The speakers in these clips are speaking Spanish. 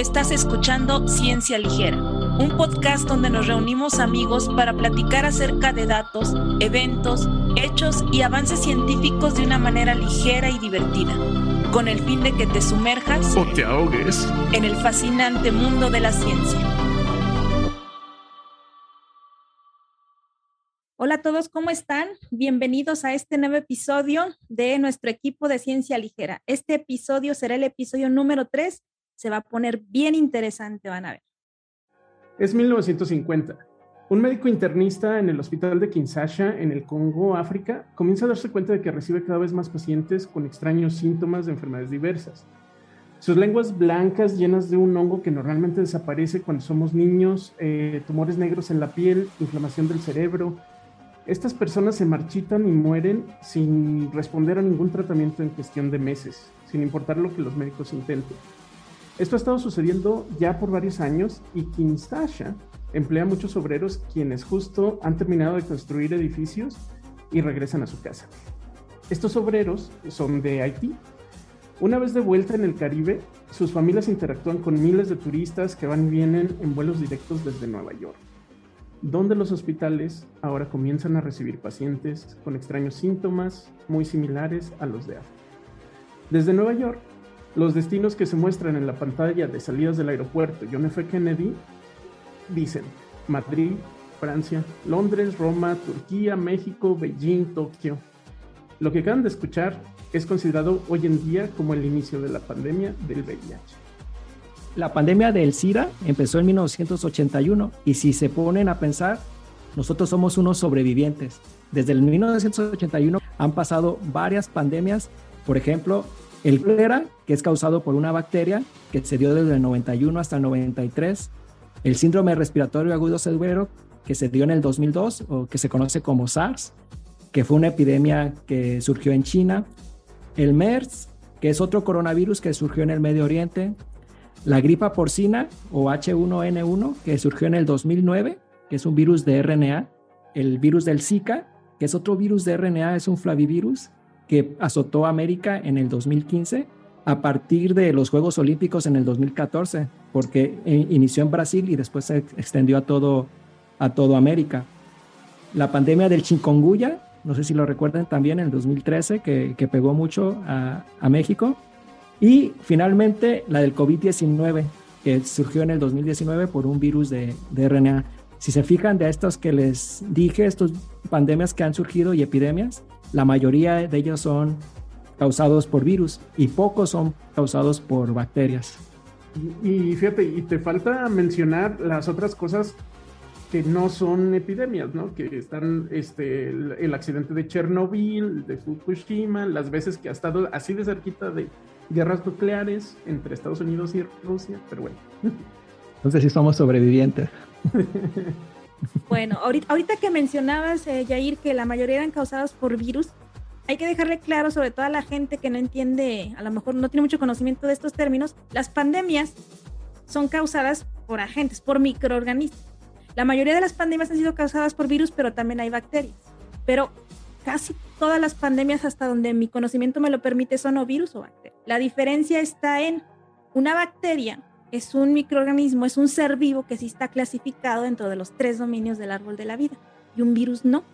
Estás escuchando Ciencia Ligera, un podcast donde nos reunimos amigos para platicar acerca de datos, eventos, hechos y avances científicos de una manera ligera y divertida, con el fin de que te sumerjas o te ahogues en el fascinante mundo de la ciencia. Hola a todos, ¿cómo están? Bienvenidos a este nuevo episodio de nuestro equipo de Ciencia Ligera. Este episodio será el episodio número 3 se va a poner bien interesante, van a ver. Es 1950. Un médico internista en el hospital de Kinshasa, en el Congo, África, comienza a darse cuenta de que recibe cada vez más pacientes con extraños síntomas de enfermedades diversas. Sus lenguas blancas llenas de un hongo que normalmente desaparece cuando somos niños, eh, tumores negros en la piel, inflamación del cerebro. Estas personas se marchitan y mueren sin responder a ningún tratamiento en cuestión de meses, sin importar lo que los médicos intenten. Esto ha estado sucediendo ya por varios años y Kinshasa emplea muchos obreros quienes justo han terminado de construir edificios y regresan a su casa. Estos obreros son de Haití. Una vez de vuelta en el Caribe, sus familias interactúan con miles de turistas que van y vienen en vuelos directos desde Nueva York, donde los hospitales ahora comienzan a recibir pacientes con extraños síntomas muy similares a los de África. Desde Nueva York, los destinos que se muestran en la pantalla de salidas del aeropuerto John F. Kennedy dicen Madrid, Francia, Londres, Roma, Turquía, México, Beijing, Tokio. Lo que acaban de escuchar es considerado hoy en día como el inicio de la pandemia del VIH. La pandemia del SIDA empezó en 1981 y si se ponen a pensar, nosotros somos unos sobrevivientes. Desde el 1981 han pasado varias pandemias, por ejemplo, el cólera, que es causado por una bacteria que se dio desde el 91 hasta el 93. El síndrome respiratorio agudo severo, que se dio en el 2002 o que se conoce como SARS, que fue una epidemia que surgió en China. El MERS, que es otro coronavirus que surgió en el Medio Oriente. La gripa porcina o H1N1, que surgió en el 2009, que es un virus de RNA. El virus del Zika, que es otro virus de RNA, es un flavivirus que azotó América en el 2015 a partir de los Juegos Olímpicos en el 2014, porque eh, inició en Brasil y después se extendió a todo, a todo América. La pandemia del chikungunya, no sé si lo recuerdan también, en el 2013, que, que pegó mucho a, a, México. Y finalmente la del COVID-19, que surgió en el 2019 por un virus de, de RNA. Si se fijan de estos que les dije, estas pandemias que han surgido y epidemias, la mayoría de ellos son causados por virus y pocos son causados por bacterias. Y, fíjate, y te falta mencionar las otras cosas que no son epidemias, ¿no? Que están este, el, accidente de Chernobyl, de Fukushima, las veces que ha estado así de cerquita de guerras nucleares entre Estados Unidos y Rusia, pero bueno. Entonces sí somos sobrevivientes. Bueno, ahorita, que mencionabas, eh, Jair, que la mayoría eran causadas por virus, hay que dejarle claro, sobre todo a la gente que no entiende, a lo mejor no tiene mucho conocimiento de estos términos, las pandemias son causadas por agentes, por microorganismos. La mayoría de las pandemias han sido causadas por virus, pero también hay bacterias. Pero casi todas las pandemias, hasta donde mi conocimiento me lo permite, son o virus o bacterias. La diferencia está en una bacteria es un microorganismo, es un ser vivo que sí está clasificado dentro de los tres dominios del árbol de la vida y un virus no.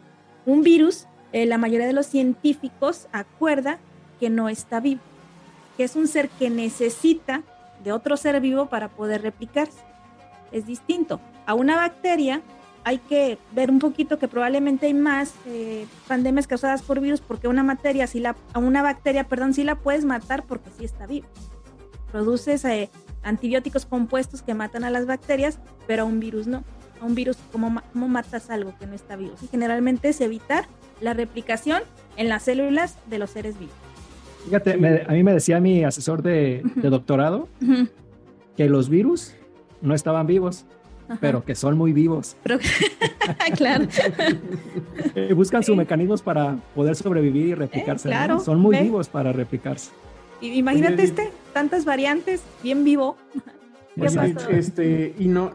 Un virus, eh, la mayoría de los científicos acuerda que no está vivo, que es un ser que necesita de otro ser vivo para poder replicarse. Es distinto. A una bacteria hay que ver un poquito que probablemente hay más eh, pandemias causadas por virus porque una materia, si la, a una bacteria, perdón, sí la puedes matar porque sí está vivo. Produces eh, antibióticos compuestos que matan a las bacterias, pero a un virus no. A un virus, ¿cómo, cómo matas algo que no está vivo? Y generalmente es evitar la replicación en las células de los seres vivos. Fíjate, a mí me decía mi asesor de, doctorado que los virus no estaban vivos, pero que son muy vivos. claro. Buscan sus mecanismos para poder sobrevivir y replicarse. Eh, son muy vivos para replicarse. Imagínate este, tantas variantes, bien vivo. Pues este, y no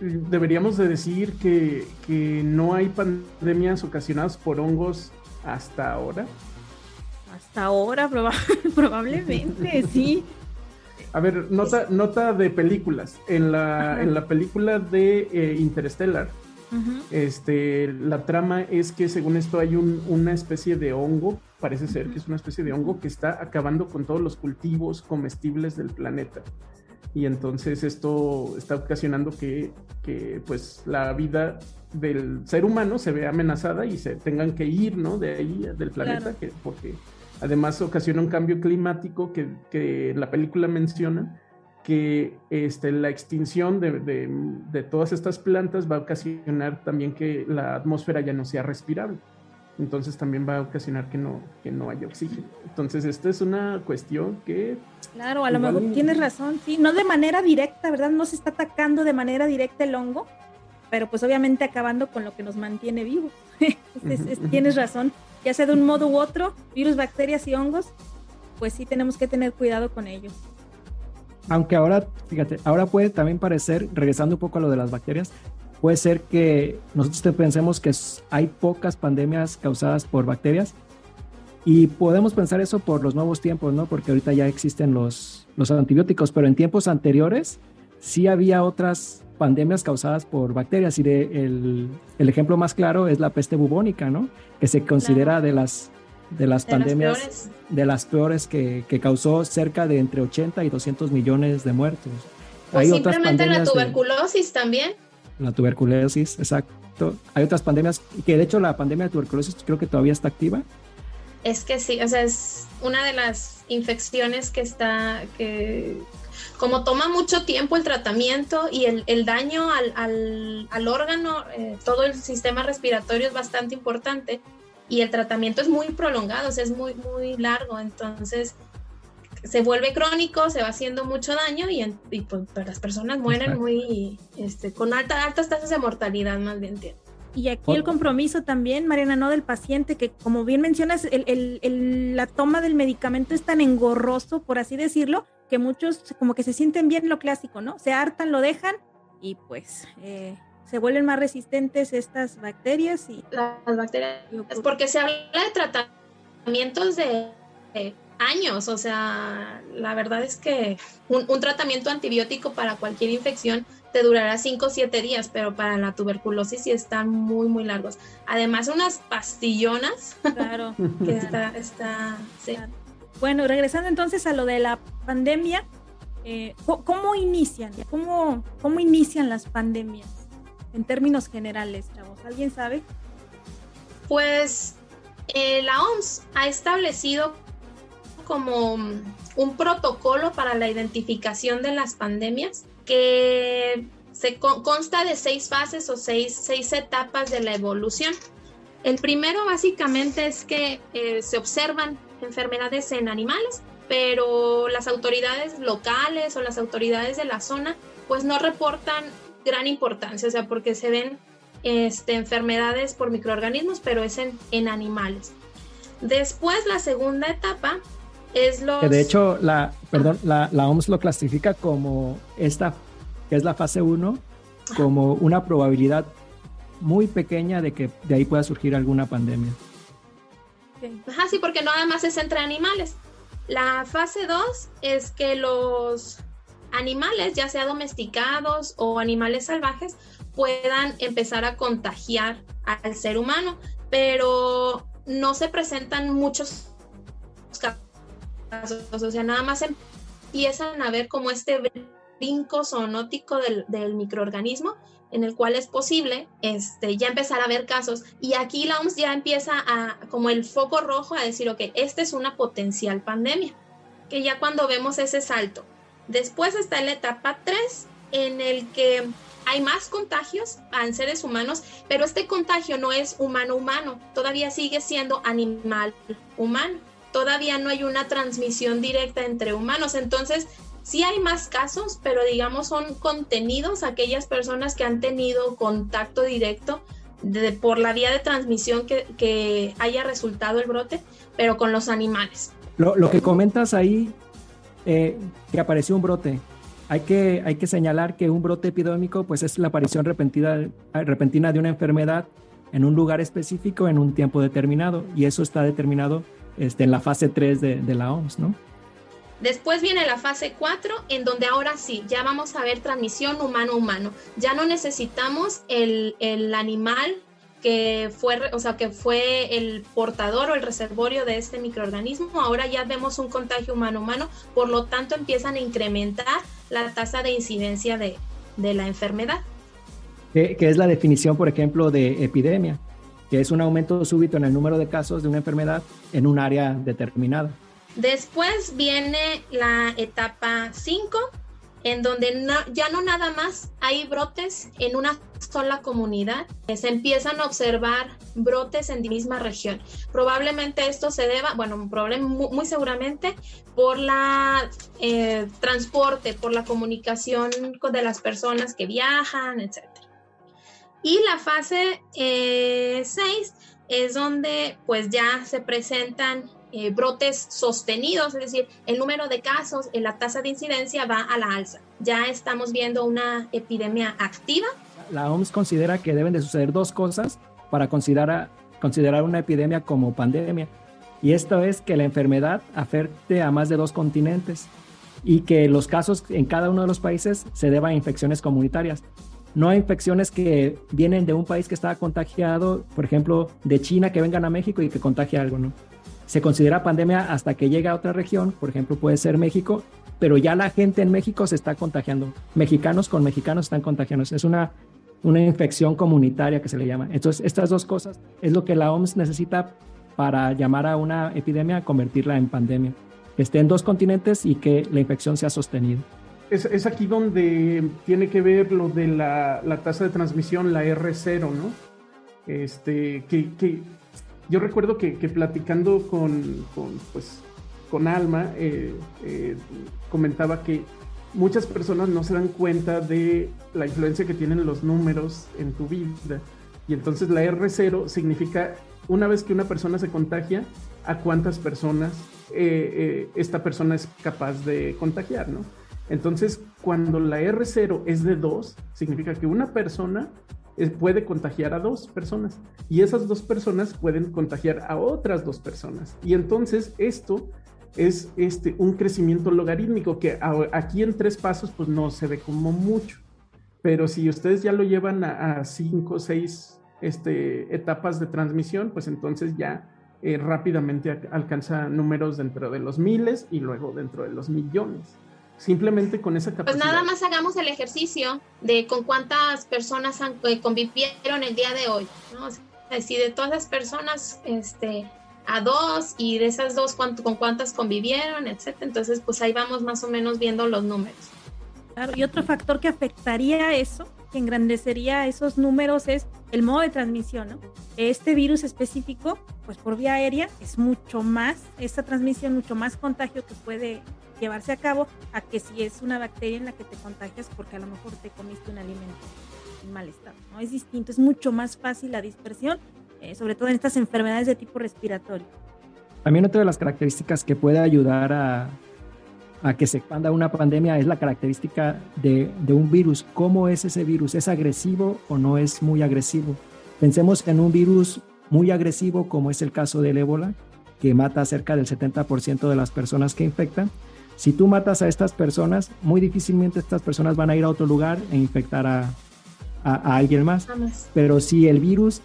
deberíamos de decir que, que, no hay pandemias ocasionadas por hongos hasta ahora. Hasta ahora, probablemente, sí. A ver, nota, nota de películas. En la, en la película de eh, Interstellar, este, la trama es que según esto hay una especie de hongo, parece ser que es una especie de hongo que está acabando con todos los cultivos comestibles del planeta. Y entonces esto está ocasionando que, que pues la vida del ser humano se vea amenazada y se tengan que ir, ¿no? De ahí, del planeta, que, porque además ocasiona un cambio climático que, que la película menciona que este, la extinción de, de, todas estas plantas va a ocasionar también que la atmósfera ya no sea respirable. Entonces también va a ocasionar que no, que no haya oxígeno. Entonces esta es una cuestión que... Claro, a lo mejor tienes razón, sí, no de manera directa, ¿verdad? No se está atacando de manera directa el hongo, pero pues obviamente acabando con lo que nos mantiene vivos. tienes razón, ya sea de un modo u otro, virus, bacterias y hongos, pues sí tenemos que tener cuidado con ellos aunque ahora, fíjate, ahora puede también parecer, regresando un poco a lo de las bacterias, puede ser que nosotros pensemos que hay pocas pandemias causadas por bacterias y podemos pensar eso por los nuevos tiempos, ¿no? Porque ahorita ya existen los, los antibióticos, pero en tiempos anteriores sí había otras pandemias causadas por bacterias y de, el, el, ejemplo más claro es la peste bubónica, ¿no? Que se considera de las de las pandemias, de las peores que, que, causó cerca de entre 80 y 200 millones de muertos. Pues Hay simplemente la tuberculosis también. La tuberculosis, exacto. Hay otras pandemias, que de hecho la pandemia de tuberculosis creo que todavía está activa. Es que sí, o sea, es una de las infecciones que está, que como toma mucho tiempo el tratamiento y el, el daño al, al, al órgano, eh, todo el sistema respiratorio es bastante importante, y el tratamiento es muy prolongado, o sea, es muy, muy largo, entonces se vuelve crónico, se va haciendo mucho daño y, pues, pues, las personas mueren muy, este, con alta, altas tasas de mortalidad, más bien. Y aquí el compromiso también, Mariana, no del paciente, que como bien mencionas, el, el, la toma del medicamento es tan engorroso, por así decirlo, que muchos como que se sienten bien lo clásico, ¿no? Se hartan, lo dejan y pues eh, se vuelven más resistentes estas bacterias y las bacterias es porque se habla de tratamientos de, años o sea la verdad es que un, tratamiento antibiótico para cualquier infección te durará 5 o 7 días pero para la tuberculosis sí están muy muy largos además unas pastillonas claro que está está sí. bueno regresando entonces a lo de la pandemia eh, ¿cómo inician? ¿Cómo, ¿Cómo inician las pandemias? En términos generales? ¿Alguien sabe? Pues eh, la OMS ha establecido como un protocolo para la identificación de las pandemias que consta de seis fases o seis, seis, etapas de la evolución. El primero básicamente es que eh, se observan enfermedades en animales, pero las autoridades locales o las autoridades de la zona pues no reportan gran importancia, o sea, porque se ven este, enfermedades por microorganismos, pero es en, en animales. Después, la segunda etapa es los... Que de hecho, la, perdón, la, la OMS lo clasifica como esta, que es la fase 1, como una probabilidad muy pequeña de que de ahí pueda surgir alguna pandemia. Ajá, sí, porque no además es entre animales. La fase 2 es que los animales, ya sea domesticados o animales salvajes, puedan empezar a contagiar al ser humano, pero no se presentan muchos casos, o sea, nada más empiezan a ver como este brinco zoonótico del, microorganismo en el cual es posible este, ya empezar a ver casos. Y aquí la OMS ya empieza a, como el foco rojo, a decir, ok, esta es una potencial pandemia, que ya cuando vemos ese salto Después está la etapa 3, en el que hay más contagios en seres humanos, pero este contagio no es humano-humano, todavía sigue siendo animal-humano. Todavía no hay una transmisión directa entre humanos. Entonces, sí hay más casos, pero digamos son contenidos aquellas personas que han tenido contacto directo por la vía de transmisión que, haya resultado el brote, pero con los animales. Lo, lo que comentas ahí eh, que apareció un brote. Hay que, hay que señalar que un brote epidémico pues es la aparición repentina, repentina de una enfermedad en un lugar específico en un tiempo determinado y eso está determinado este, en la fase 3 de, de la OMS, ¿no? Después viene la fase 4, en donde ahora sí, ya vamos a ver transmisión humano-humano. Ya no necesitamos el, el, animal que fue, o sea, que fue el portador o el reservorio de este microorganismo. Ahora ya vemos un contagio humano-humano, por lo tanto empiezan a incrementar la tasa de incidencia de, de la enfermedad. Que, es la definición, por ejemplo, de epidemia, que es un aumento súbito en el número de casos de una enfermedad en un área determinada. Después viene la etapa 5, en donde ya no nada más hay brotes en una sola comunidad, se empiezan a observar brotes en la misma región. Probablemente esto se deba, bueno, muy seguramente por la eh, transporte, por la comunicación de las personas que viajan, etc. Y la fase 6 eh, es donde pues ya se presentan eh, brotes sostenidos, es decir, el número de casos, la tasa de incidencia va a la alza. Ya estamos viendo una epidemia activa. La OMS considera que deben de suceder dos cosas para considerar, considerar una epidemia como pandemia. Y esto es que la enfermedad afecte a más de dos continentes y que los casos en cada uno de los países se deban a infecciones comunitarias. No hay infecciones que vienen de un país que está contagiado, por ejemplo, de China, que vengan a México y que contagie algo, ¿no? Se considera pandemia hasta que llega a otra región, por ejemplo puede ser México, pero ya la gente en México se está contagiando. Mexicanos con mexicanos están contagiando. Es una, una infección comunitaria que se le llama. Entonces, estas dos cosas es lo que la OMS necesita para llamar a una epidemia, convertirla en pandemia. Que esté en dos continentes y que la infección sea sostenida. Es, es aquí donde tiene que ver lo de la, la tasa de transmisión, la R0, ¿no? Este, que, que yo recuerdo que, platicando con, pues, con Alma, eh, eh, comentaba que muchas personas no se dan cuenta de la influencia que tienen los números en tu vida. Y entonces la R0 significa una vez que una persona se contagia, a cuántas personas eh, esta persona es capaz de contagiar, ¿no? Entonces, cuando la R0 es de 2, significa que una persona puede contagiar a dos personas y esas dos personas pueden contagiar a otras dos personas. Y entonces esto es este, un crecimiento logarítmico que aquí en tres pasos pues no se ve como mucho. Pero si ustedes ya lo llevan a, cinco o seis este, etapas de transmisión, pues entonces ya eh, rápidamente alcanza números dentro de los miles y luego dentro de los millones simplemente con esa capacidad. Pues nada más hagamos el ejercicio de con cuántas personas eh, convivieron el día de hoy, ¿no? si de todas las personas, este, a dos y de esas dos con cuántas convivieron, etcétera. Entonces, pues ahí vamos más o menos viendo los números. Claro, y otro factor que afectaría eso, que engrandecería esos números es el modo de transmisión, ¿no? Este virus específico, pues por vía aérea, es mucho más, esta transmisión, mucho más contagio que puede llevarse a cabo a que si es una bacteria en la que te contagias porque a lo mejor te comiste un alimento en mal estado. ¿no? Es distinto, es mucho más fácil la dispersión, eh, sobre todo en estas enfermedades de tipo respiratorio. También otra de las características que puede ayudar a, a que se expanda una pandemia es la característica de, de, un virus. ¿Cómo es ese virus? ¿Es agresivo o no es muy agresivo? Pensemos en un virus muy agresivo como es el caso del ébola, que mata cerca del 70% de las personas que infectan. Si tú matas a estas personas, muy difícilmente estas personas van a ir a otro lugar e infectar a, alguien más. Pero si el virus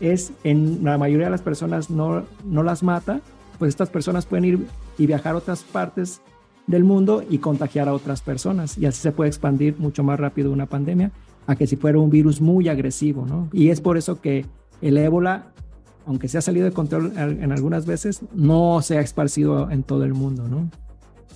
es en la mayoría de las personas no, no las mata, pues estas personas pueden ir y viajar a otras partes del mundo y contagiar a otras personas. Y así se puede expandir mucho más rápido una pandemia a que si fuera un virus muy agresivo, ¿no? Y es por eso que el ébola, aunque se ha salido de control en algunas veces, no se ha esparcido en todo el mundo, ¿no?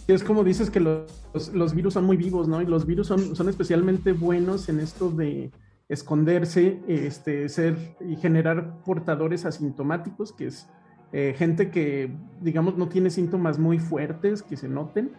es como dices que los, los, virus son muy vivos, ¿no? Y los virus son, son especialmente buenos en esto de esconderse, este, ser y generar portadores asintomáticos, que es eh, gente que, digamos, no tiene síntomas muy fuertes que se noten,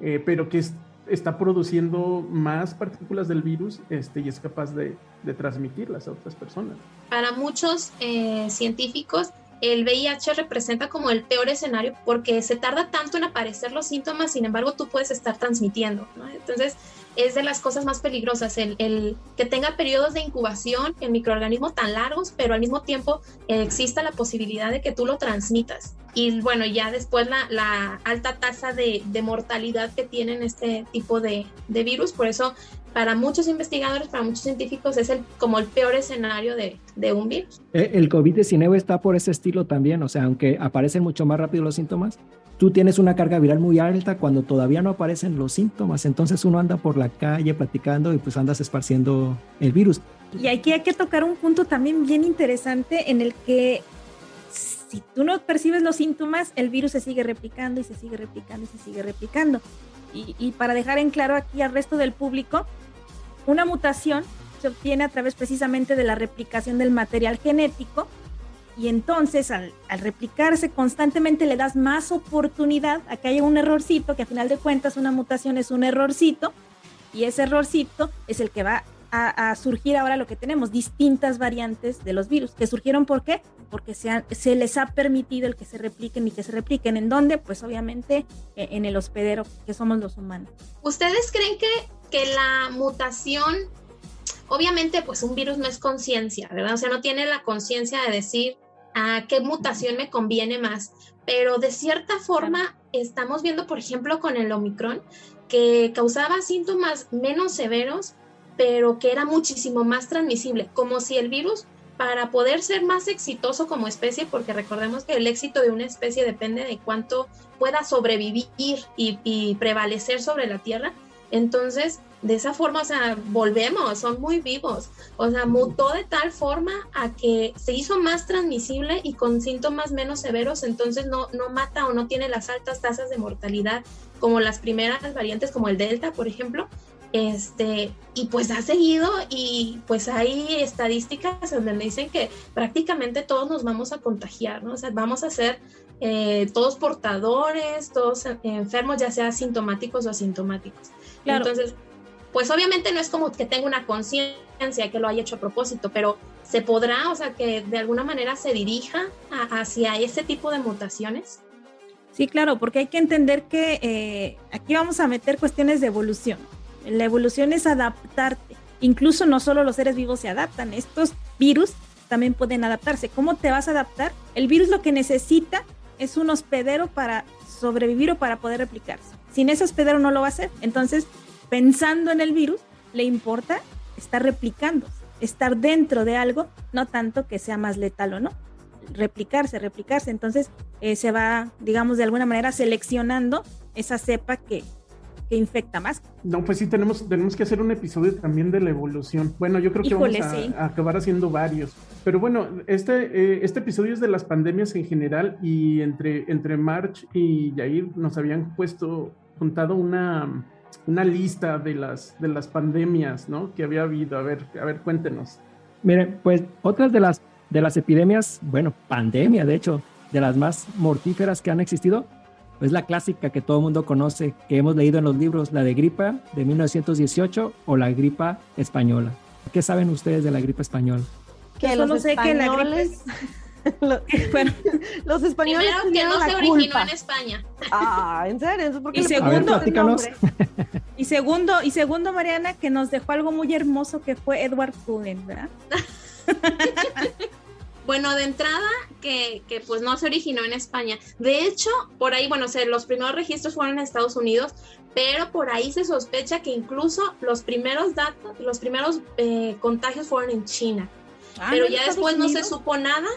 eh, pero que está produciendo más partículas del virus este, y es capaz de, transmitirlas a otras personas. Para muchos eh, científicos, el VIH representa como el peor escenario porque se tarda tanto en aparecer los síntomas, sin embargo tú puedes estar transmitiendo. Entonces, es de las cosas más peligrosas, el, el que tenga periodos de incubación en microorganismo tan largos, pero al mismo tiempo exista la posibilidad de que tú lo transmitas. Y bueno, ya después la, la alta tasa de, de, mortalidad que tienen este tipo de, de virus, por eso para muchos investigadores, para muchos científicos, es el, como el peor escenario de, de un virus. Eh, el COVID-19 está por ese estilo también, o sea, aunque aparecen mucho más rápido los síntomas, tú tienes una carga viral muy alta cuando todavía no aparecen los síntomas, entonces uno anda por la calle platicando y pues andas esparciendo el virus. Y aquí hay que tocar un punto también bien interesante en el que si tú no percibes los síntomas, el virus se sigue replicando y se sigue replicando y se sigue replicando. Y, y para dejar en claro aquí al resto del público, una mutación se obtiene a través precisamente de la replicación del material genético y entonces al, replicarse constantemente le das más oportunidad a que haya un errorcito, que a final de cuentas una mutación es un errorcito y ese errorcito es el que va a, surgir ahora lo que tenemos, distintas variantes de los virus, que surgieron ¿por qué? Porque se, se les ha permitido el que se repliquen y que se repliquen. ¿En dónde? Pues obviamente eh, en el hospedero que somos los humanos. ¿Ustedes creen que, que la mutación obviamente pues un virus no es conciencia, ¿verdad? O sea, no tiene la conciencia de decir a qué mutación me conviene más, pero de cierta forma estamos viendo, por ejemplo, con el Omicron, que causaba síntomas menos severos, pero que era muchísimo más transmisible, como si el virus para poder ser más exitoso como especie, porque recordemos que el éxito de una especie depende de cuánto pueda sobrevivir y, y prevalecer sobre la Tierra, entonces de esa forma, o sea, volvemos, son muy vivos. O sea, mutó de tal forma a que se hizo más transmisible y con síntomas menos severos, entonces no, no mata o no tiene las altas tasas de mortalidad como las primeras variantes, como el Delta, por ejemplo. Este, y pues ha seguido y pues hay estadísticas donde dicen que prácticamente todos nos vamos a contagiar, ¿no? O sea, vamos a ser eh, todos portadores, todos enfermos, ya sea asintomáticos o asintomáticos. Claro. Entonces, pues obviamente no es como que tenga una conciencia que lo haya hecho a propósito, pero se podrá, o sea, que de alguna manera se dirija a, hacia ese tipo de mutaciones. Sí, claro, porque hay que entender que eh, aquí vamos a meter cuestiones de evolución. La evolución es adaptarte. Incluso no solo los seres vivos se adaptan, estos virus también pueden adaptarse. ¿Cómo te vas a adaptar? El virus lo que necesita es un hospedero para sobrevivir o para poder replicarse. Sin ese hospedero no lo va a hacer. Entonces, pensando en el virus, le importa estar replicando, estar dentro de algo, no tanto que sea más letal o no. Replicarse, replicarse. Entonces, eh, se va, digamos, de alguna manera seleccionando esa cepa que, que infecta más. No, pues sí, tenemos, tenemos que hacer un episodio también de la evolución. Bueno, yo creo que Híjole, vamos a, sí. a, acabar haciendo varios. Pero bueno, este, eh, este episodio es de las pandemias en general y entre, entre March y Yair nos habían puesto, juntado una, una lista de las, de las pandemias, ¿no? Que había habido. A ver, a ver, cuéntenos. Miren, pues otras de las, de las epidemias, bueno, pandemia, de hecho, de las más mortíferas que han existido, es la clásica que todo el mundo conoce, que hemos leído en los libros, la de gripa de 1918 o la gripa española. ¿Qué saben ustedes de la gripa española? Que los sé que la gripe... Bueno, los españoles Primero que no se originó culpa. en España. Ah, ¿en serio? ¿Por qué y, segundo, ver, y segundo, y segundo, Mariana, que nos dejó algo muy hermoso que fue Edward Cullen, ¿verdad? Bueno, de entrada, que, que, pues no se originó en España. De hecho, por ahí, bueno, se, los primeros registros fueron en Estados Unidos, pero por ahí se sospecha que incluso los primeros datos, los primeros eh, contagios fueron en China. Ah, pero ya después Unidos? no se supo nada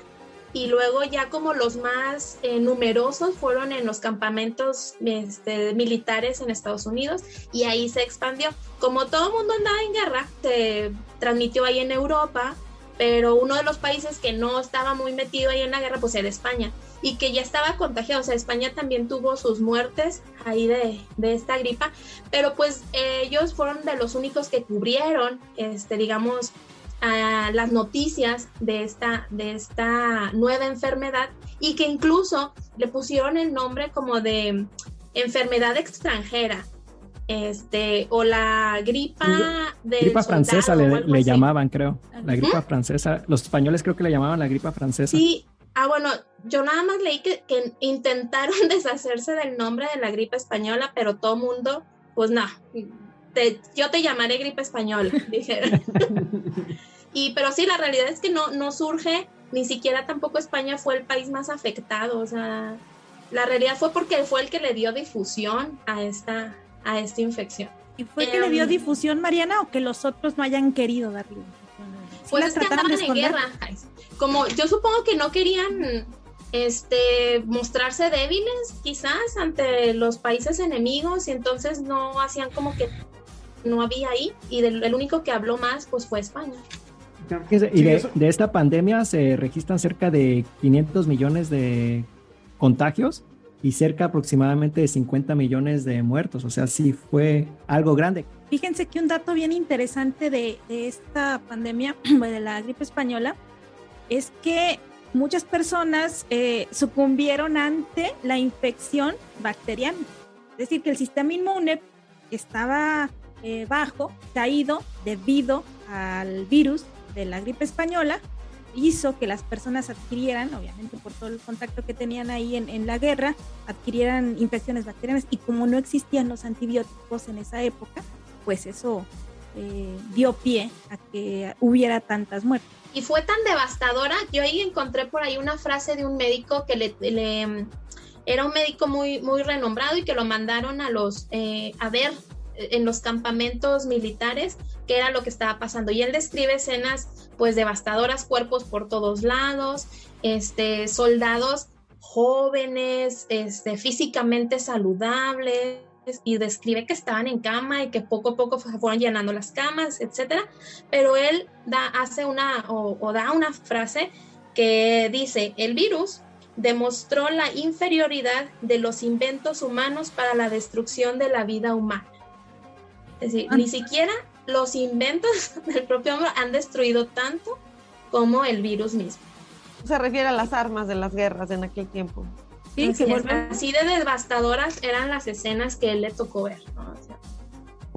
y luego ya como los más eh, numerosos fueron en los campamentos este, militares en Estados Unidos y ahí se expandió. Como todo mundo andaba en guerra, se transmitió ahí en Europa, pero uno de los países que no estaba muy metido ahí en la guerra pues era España y que ya estaba contagiado, o sea, España también tuvo sus muertes ahí de, de esta gripa, pero pues ellos fueron de los únicos que cubrieron, este, digamos, a las noticias de esta, de esta nueva enfermedad y que incluso le pusieron el nombre como de enfermedad extranjera, este, o la gripa de gripa francesa le, le llamaban, creo. La gripa ¿Mm? francesa. Los españoles creo que le llamaban la gripa francesa. Sí, ah, bueno, yo nada más leí que, que intentaron deshacerse del nombre de la gripa española, pero todo mundo, pues no, yo te llamaré gripe española, dije. y pero sí, la realidad es que no, no surge, ni siquiera tampoco España fue el país más afectado, o sea, la realidad fue porque fue el que le dio difusión a esta, a esta infección. ¿Y fue que le dio em, difusión, Mariana, o que los otros no hayan querido darle difusión? pues es que andaban en guerra. Como yo supongo que no querían este, mostrarse débiles quizás ante los países enemigos y entonces no hacían como que no había ahí y el único que habló más pues fue España. Y de, de, esta pandemia se registran cerca de 500 millones de contagios y cerca aproximadamente de 50 millones de muertos. O sea, sí fue algo grande. Fíjense que un dato bien interesante de, de esta pandemia, de la gripe española, es que muchas personas eh, sucumbieron ante la infección bacteriana. Es decir, que el sistema inmune estaba eh, bajo, caído debido al virus de la gripe española, hizo que las personas adquirieran, obviamente por todo el contacto que tenían ahí en, la guerra, adquirieran infecciones bacterianas y como no existían los antibióticos en esa época, pues eso eh, dio pie a que hubiera tantas muertes. Y fue tan devastadora, yo ahí encontré por ahí una frase de un médico que le, era un médico muy, muy renombrado y que lo mandaron a los eh, a ver en los campamentos militares qué era lo que estaba pasando. Y él describe escenas pues devastadoras, cuerpos por todos lados, este, soldados jóvenes, este, físicamente saludables, y describe que estaban en cama y que poco a poco se fueron llenando las camas, etcétera. Pero él da, hace una o da una frase que dice: el virus demostró la inferioridad de los inventos humanos para la destrucción de la vida humana. Es decir, ni siquiera los inventos del propio hombre han destruido tanto como el virus mismo. Se refiere a las armas de las guerras en aquel tiempo. Sí, así, así de devastadoras eran las escenas que él le tocó ver.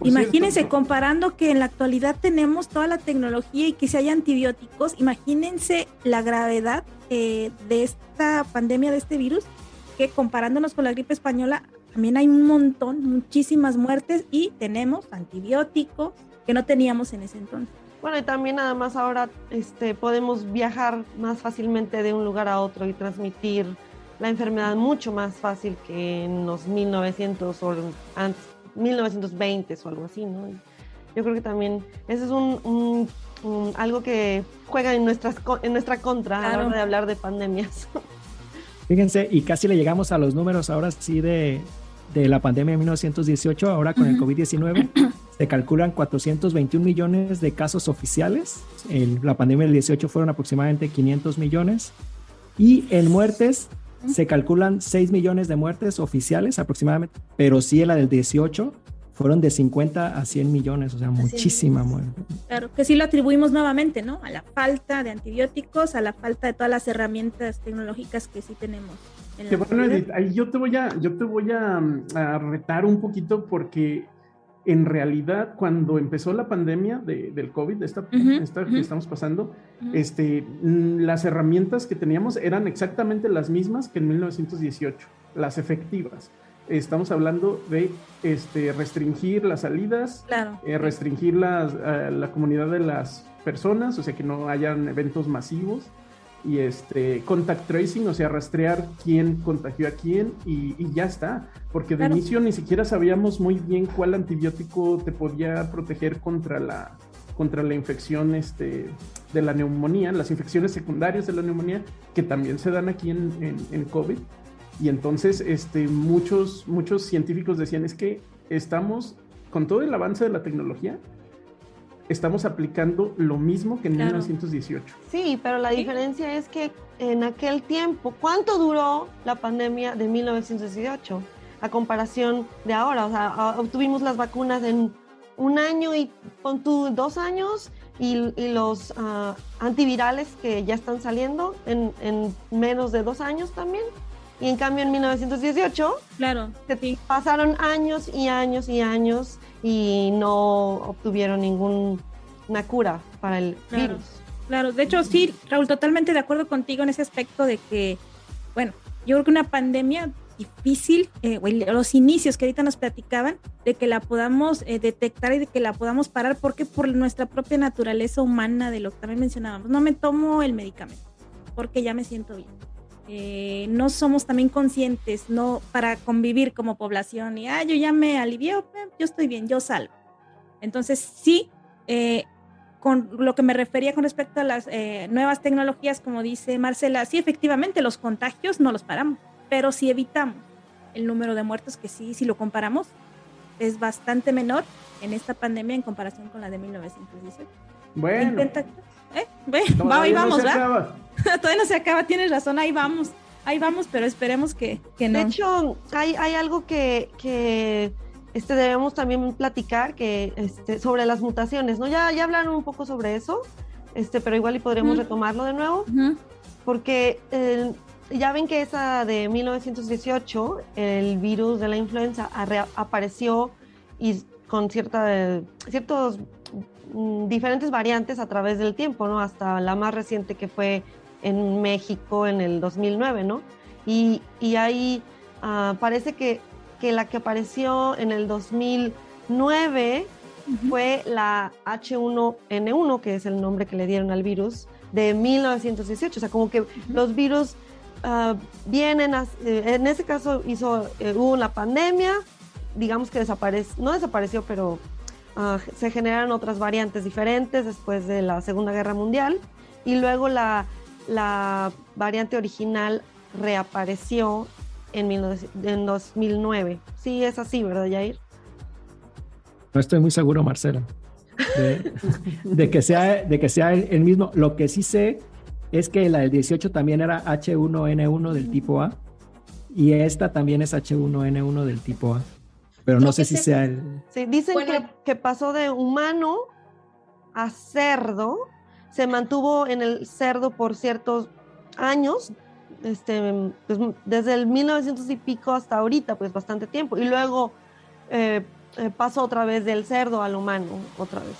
imagínense, comparando que en la actualidad tenemos toda la tecnología y que si hay antibióticos, imagínense la gravedad eh, de esta pandemia, de este virus, que comparándonos con la gripe española, también hay un montón, muchísimas muertes y tenemos antibióticos, que no teníamos en ese entonces. Bueno, y también nada más ahora este, podemos viajar más fácilmente de un lugar a otro y transmitir la enfermedad mucho más fácil que en los 1900 o antes, 1920 o algo así, ¿no? Yo creo que también ese es un, algo que juega en, nuestras, en nuestra contra a la hora de hablar de pandemias. Fíjense, y casi le llegamos a los números ahora sí de, de la pandemia de 1918, ahora con el COVID-19. Se calculan 421 millones de casos oficiales. la pandemia del 18 fueron aproximadamente 500 millones. Y en muertes se calculan 6 millones de muertes oficiales aproximadamente, pero sí en la del 18 fueron de 50 a 100 millones, o sea, muchísima muerte. Claro, que sí lo atribuimos nuevamente, ¿no? A la falta de antibióticos, a la falta de todas las herramientas tecnológicas que sí tenemos. que bueno, Edith, ahí yo te voy a, yo te voy a retar un poquito porque en realidad cuando empezó la pandemia de, del COVID, esta, esta que estamos pasando, este, mm, las herramientas que teníamos eran exactamente las mismas que en 1918, las efectivas. Estamos hablando de este, restringir las salidas, eh, restringir las, la comunidad de las personas, o sea, que no hayan eventos masivos, y este contact tracing, o sea, rastrear quién contagió a quién y, ya está, porque de inicio ni siquiera sabíamos muy bien cuál antibiótico te podía proteger contra la contra la infección este, de la neumonía, las infecciones secundarias de la neumonía, que también se dan aquí en, en, en COVID. Y entonces este, muchos, muchos científicos decían, es que estamos, con todo el avance de la tecnología, estamos aplicando lo mismo que en 1918. Sí, pero la diferencia es que en aquel tiempo, ¿cuánto duró la pandemia de 1918 a comparación de ahora? O sea, obtuvimos las vacunas en un año y con tu dos años y, los ah, antivirales que ya están saliendo en, en, menos de dos años también. Y en cambio en 1918, claro, pasaron años y años y años y no obtuvieron ninguna cura para el virus. Claro, de hecho sí, Raúl, totalmente de acuerdo contigo en ese aspecto de que, bueno, yo creo que una pandemia difícil, eh, los inicios que ahorita nos platicaban, de que la podamos eh, detectar y de que la podamos parar, porque por nuestra propia naturaleza humana, de lo que también mencionábamos, no me tomo el medicamento, porque ya me siento bien. Eh, no somos también conscientes, no para convivir como población y, ah, yo ya me alivió, yo estoy bien, yo salgo. Entonces, sí, con lo que me refería con respecto a las nuevas tecnologías, como dice Marcela, sí, efectivamente, los contagios no los paramos pero si evitamos el número de muertos, que sí, si lo comparamos, es bastante menor en esta pandemia en comparación con la de 1918. Bueno. ¿Eh? ahí vamos, ¿verdad? Todavía no se acaba, tienes razón, ahí vamos, ahí vamos, pero esperemos que, que no. De hecho, hay, hay algo que, que este, debemos también platicar que, este, sobre las mutaciones, ¿no? Ya, ya hablaron un poco sobre eso, este, pero igual y podríamos retomarlo de nuevo, porque ya ven que esa de 1918, el virus de la influenza apareció y con cierta, ciertos diferentes variantes a través del tiempo, ¿no? Hasta la más reciente que fue en México en el 2009, ¿no? Y, y ahí ah, parece que, que, la que apareció en el 2009 fue la H1N1, que es el nombre que le dieron al virus, de 1918. O sea, como que los virus Ah, vienen, eh, en ese caso hizo, eh, hubo una pandemia, digamos que desapareció, no desapareció, pero ah, se generaron otras variantes diferentes después de la Segunda Guerra Mundial y luego la, la variante original reapareció en, en 2009. Sí, es así, ¿verdad, Jair? No estoy muy seguro, Marcela, de, que, sea, de que sea el mismo. Lo que sí sé es que la del 18 también era H1N1 del tipo A y esta también es H1N1 del tipo A. Pero no sé si sea el... Sí, dicen que, pasó de humano a cerdo, se mantuvo en el cerdo por ciertos años, este, pues, desde el 1900 y pico hasta ahorita, pues bastante tiempo, y luego eh, eh, pasó otra vez del cerdo al humano, otra vez.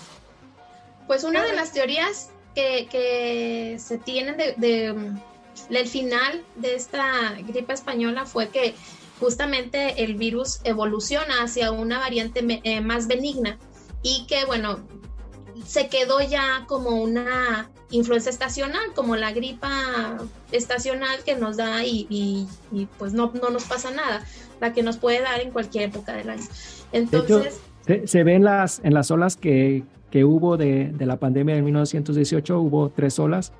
Pues una de las teorías que, se tienen de, el final de esta gripe española fue que justamente el virus evoluciona hacia una variante eh, más benigna y que, bueno, se quedó ya como una influencia estacional, como la gripa estacional que nos da y, pues no, no, nos pasa nada, la que nos puede dar en cualquier época del año. Entonces... se, se, ve las, en las olas que, que hubo de, la pandemia de 1918, hubo tres olas.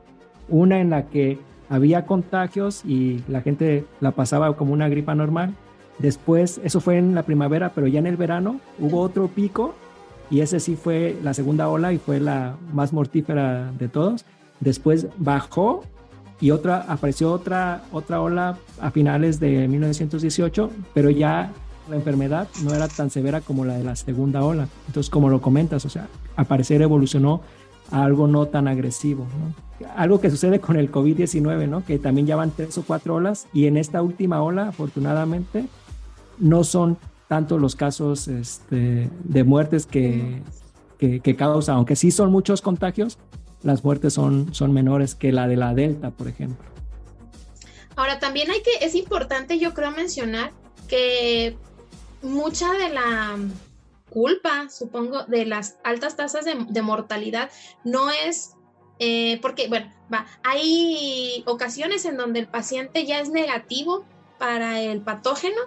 Una en la que había contagios y la gente la pasaba como una gripa normal. Después, eso fue en la primavera, pero ya en el verano hubo otro pico y ese sí fue la segunda ola y fue la más mortífera de todos. Después bajó y otra apareció otra otra ola a finales de 1918, pero ya la enfermedad no era tan severa como la de la segunda ola. Entonces, como lo comentas, o sea, al parecer evolucionó algo no tan agresivo, Algo que sucede con el COVID-19, ¿no? Que también ya van tres o cuatro olas y en esta última ola, afortunadamente, no son tanto los casos este, de muertes que, que, que, causa, aunque sí son muchos contagios, las muertes son, son menores que la de la Delta, por ejemplo. Ahora, también hay que, es importante yo creo mencionar que mucha de la culpa, supongo, de las altas tasas de, mortalidad no es eh, porque, bueno, va, hay ocasiones en donde el paciente ya es negativo para el patógeno,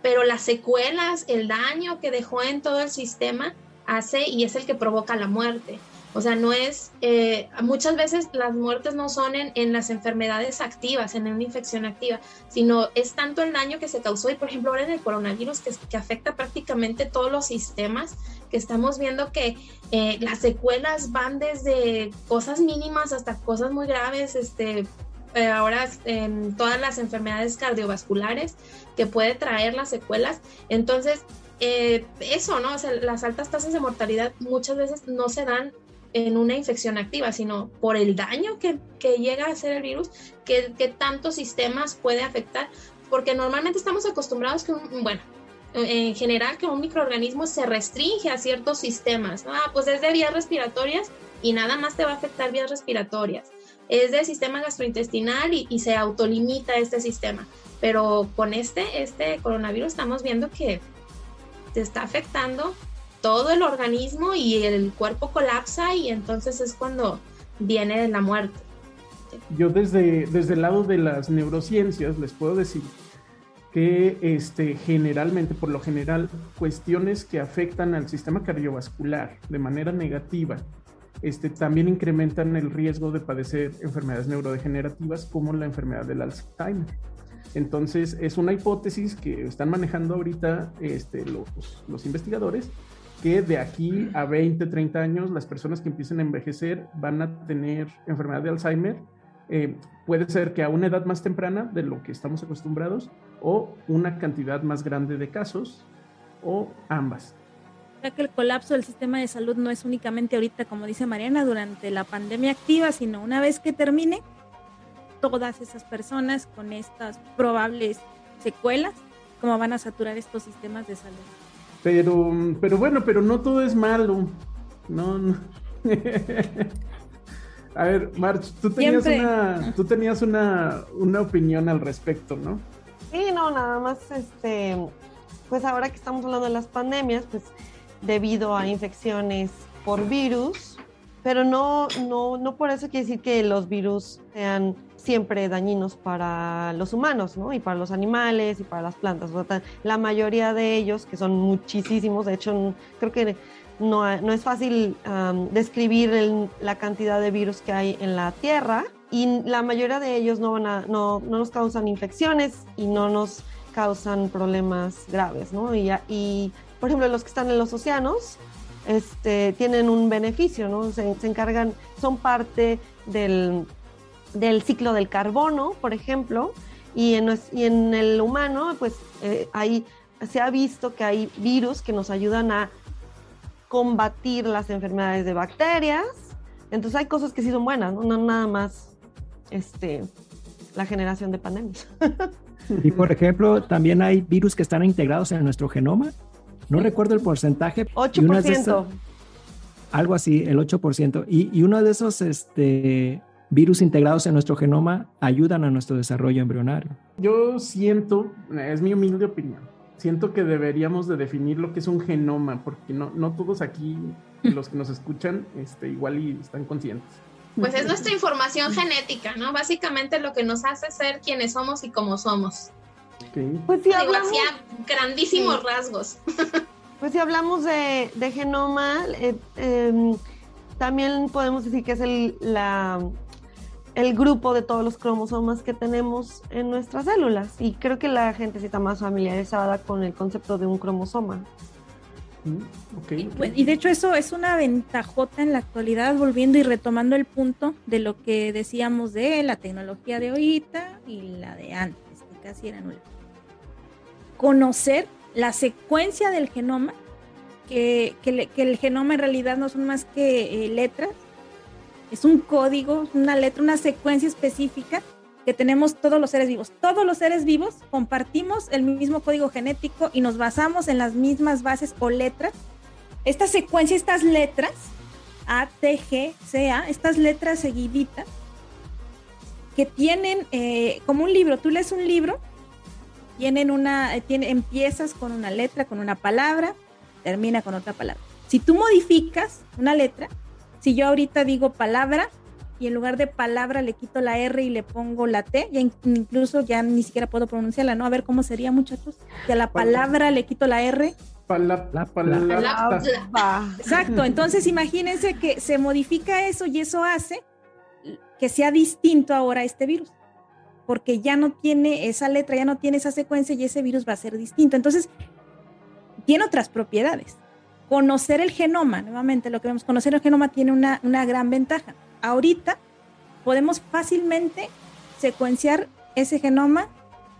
pero las secuelas, el daño que dejó en todo el sistema hace y es el que provoca la muerte. O sea, no es, eh, muchas veces las muertes no son en, las enfermedades activas, en una infección activa, sino es tanto el daño que se causó y por ejemplo ahora en el coronavirus que, que afecta prácticamente todos los sistemas, que estamos viendo que eh, las secuelas van desde cosas mínimas hasta cosas muy graves, este, eh, ahora en todas las enfermedades cardiovasculares que puede traer las secuelas. Entonces, eso, ¿no? O sea, las altas tasas de mortalidad muchas veces no se dan en una infección activa, sino por el daño que, llega a hacer el virus, que, tantos sistemas puede afectar, porque normalmente estamos acostumbrados que, bueno, en general que un microorganismo se restringe a ciertos sistemas, ah, pues es de vías respiratorias y nada más te va a afectar vías respiratorias, es del sistema gastrointestinal y, y se autolimita este sistema, Pero con este, este coronavirus estamos viendo que te está afectando todo el organismo y el cuerpo colapsa y entonces es cuando viene la muerte. Yo desde, desde el lado de las neurociencias les puedo decir que este, generalmente, por lo general, cuestiones que afectan al sistema cardiovascular de manera negativa, este, también incrementan el riesgo de padecer enfermedades neurodegenerativas como la enfermedad del Alzheimer. Entonces, es una hipótesis que están manejando ahorita este, los, los investigadores, que de aquí a 20, 30 años, las personas que empiecen a envejecer van a tener enfermedad de Alzheimer. Eh, puede ser que a una edad más temprana de lo que estamos acostumbrados o una cantidad más grande de casos o ambas. Ya que el colapso del sistema de salud no es únicamente ahorita, como dice Mariana, durante la pandemia activa, sino una vez que termine, todas esas personas con estas probables secuelas, como van a saturar estos sistemas de salud. Pero, pero bueno, pero no todo es malo. No, no. A ver, March, tú tenías, una, tú tenías una, una opinión al respecto, ¿no? Sí, no, nada más, este, pues ahora que estamos hablando de las pandemias, pues debido a infecciones por virus, pero no, no, no por eso quiere decir que los virus sean siempre dañinos para los humanos, ¿no? Y para los animales y para las plantas. La mayoría de ellos, que son muchísimos, de hecho, creo que no, no es fácil describir la cantidad de virus que hay en la Tierra y la mayoría de ellos no, van a, no, no nos causan infecciones y no nos causan problemas graves, ¿no? Y, y, por ejemplo, los que están en los océanos este, tienen un beneficio, ¿no? Se, encargan, son parte del, del, ciclo del carbono, por ejemplo, y en, y en el humano, pues eh, ahí se ha visto que hay virus que nos ayudan a combatir las enfermedades de bacterias. Entonces hay cosas que sí son buenas, no, no nada más este, la generación de pandemias. Y por ejemplo, también hay virus que están integrados en nuestro genoma. No recuerdo el porcentaje. 8%. algo así, el 8%. Y, y uno de esos este, virus integrados en nuestro genoma ayudan a nuestro desarrollo embrionario. Yo siento, es mi humilde opinión, siento que deberíamos de definir lo que es un genoma, porque no, no todos aquí, los que nos escuchan, este, igual y están conscientes. Pues es nuestra información genética, ¿no? Básicamente lo que nos hace ser quienes somos y cómo somos. Pues si hablamos... grandísimos rasgos. Pues si hablamos de, genoma, eh, em, también podemos decir que es el, la, el grupo de todos los cromosomas que tenemos en nuestras células. Y creo que la gente está más familiarizada con el concepto de un cromosoma. Y, de hecho eso es una ventajota en la actualidad, volviendo y retomando el punto de lo que decíamos de la tecnología de ahorita y la de antes, que casi era nula. Conocer la secuencia del genoma, que, el genoma en realidad no son más que eh, letras, es un código, una letra, una secuencia específica que tenemos todos los seres vivos. Todos los seres vivos compartimos el mismo código genético y nos basamos en las mismas bases o letras. Esta secuencia, estas letras, A, T, G, C, A, estas letras seguiditas, que tienen eh, como un libro, tú lees un libro, tienen una, eh, tiene, empiezas con una letra, con una palabra, termina con otra palabra. Si tú modificas una letra, si yo ahorita digo palabra, y en lugar de palabra le quito la R y le pongo la T, ya incluso ya ni siquiera puedo pronunciarla, ¿no? A ver cómo sería, muchachos. Que a la palabra le quito la R. Exacto, entonces imagínense que se modifica eso y eso hace que sea distinto ahora este virus, porque ya no tiene esa letra, ya no tiene esa secuencia y ese virus va a ser distinto. Entonces, tiene otras propiedades. Conocer el genoma, nuevamente lo que vemos, conocer el genoma tiene una, una gran ventaja ahorita podemos fácilmente secuenciar ese genoma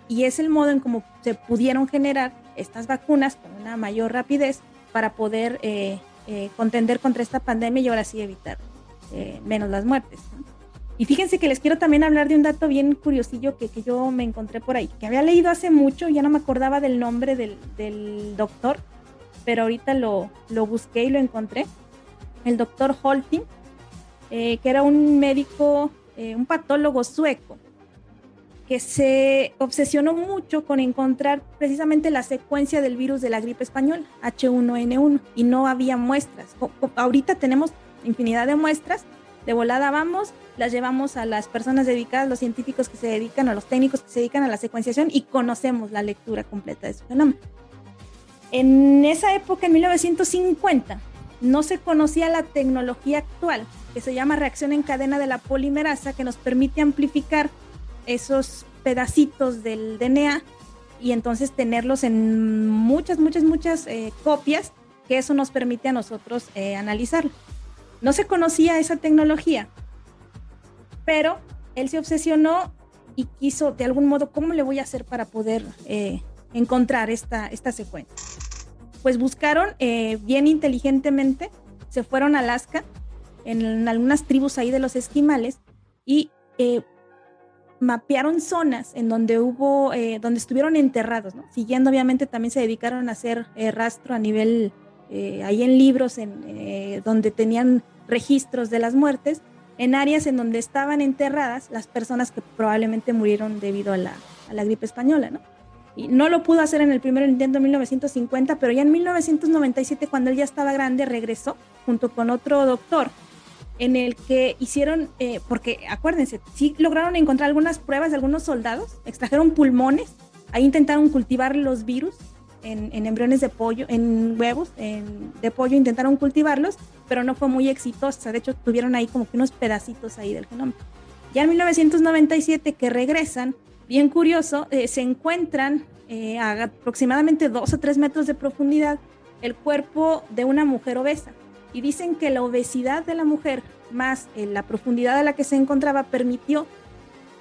y es el modo en cómo se pudieron generar estas vacunas con una mayor rapidez para poder eh, eh, contender contra esta pandemia y ahora sí evitar eh, menos las muertes. Y fíjense que les quiero también hablar de un dato bien curiosillo que, que, yo me encontré por ahí, que había leído hace mucho, ya no me acordaba del nombre del, del doctor, pero ahorita lo, lo busqué y lo encontré. El doctor Holting eh, que era un médico, eh, un patólogo sueco, que se obsesionó mucho con encontrar precisamente la secuencia del virus de la gripe española, H1N1, y no había muestras. Ahorita tenemos infinidad de muestras, de volada vamos, las llevamos a las personas dedicadas, los científicos que se dedican, a los técnicos que se dedican a la secuenciación y conocemos la lectura completa de su fenómeno. En esa época, en 1950, no se conocía la tecnología actual, que se llama reacción en cadena de la polimerasa, que nos permite amplificar esos pedacitos del DNA y entonces tenerlos en muchas, muchas, muchas eh, copias, que eso nos permite a nosotros eh, analizarlo. No se conocía esa tecnología, pero él se obsesionó y quiso de algún modo, ¿cómo le voy a hacer para poder eh, encontrar esta, esta secuencia? Pues buscaron bien inteligentemente, se fueron a Alaska, en, algunas tribus ahí de los esquimales, y mapearon zonas en donde hubo, eh, donde estuvieron enterrados, ¿no? Siguiendo, obviamente, también se dedicaron a hacer eh, rastro a nivel, eh, ahí en libros, en, donde tenían registros de las muertes, en áreas en donde estaban enterradas las personas que probablemente murieron debido a la, a la gripe española, ¿no? Y no lo pudo hacer en el primer intento en 1950, pero ya en 1997, cuando él ya estaba grande, regresó junto con otro doctor en el que hicieron, eh, porque acuérdense, sí lograron encontrar algunas pruebas de algunos soldados, extrajeron pulmones, ahí intentaron cultivar los virus en, embriones de pollo, en huevos de pollo, intentaron cultivarlos, pero no fue muy exitosa, de hecho tuvieron ahí como que unos pedacitos ahí del genoma. Ya en 1997 que regresan, bien curioso, eh, se encuentran eh, a aproximadamente dos o tres metros de profundidad el cuerpo de una mujer obesa y dicen que la obesidad de la mujer más en la profundidad a la que se encontraba permitió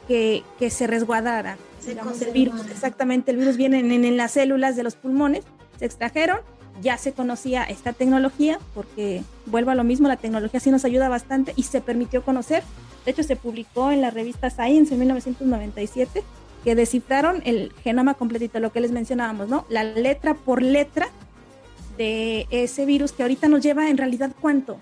que, que se resguardara el virus. Exactamente, el virus viene en, las células de los pulmones, se extrajeron, ya se conocía esta tecnología, porque vuelvo a lo mismo, la tecnología sí nos ayuda bastante y se permitió conocer. De hecho, se publicó en la revista Science en 1997 que descifraron el genoma completito, lo que les mencionábamos, ¿no? La letra por letra de ese virus que ahorita nos lleva en realidad cuánto?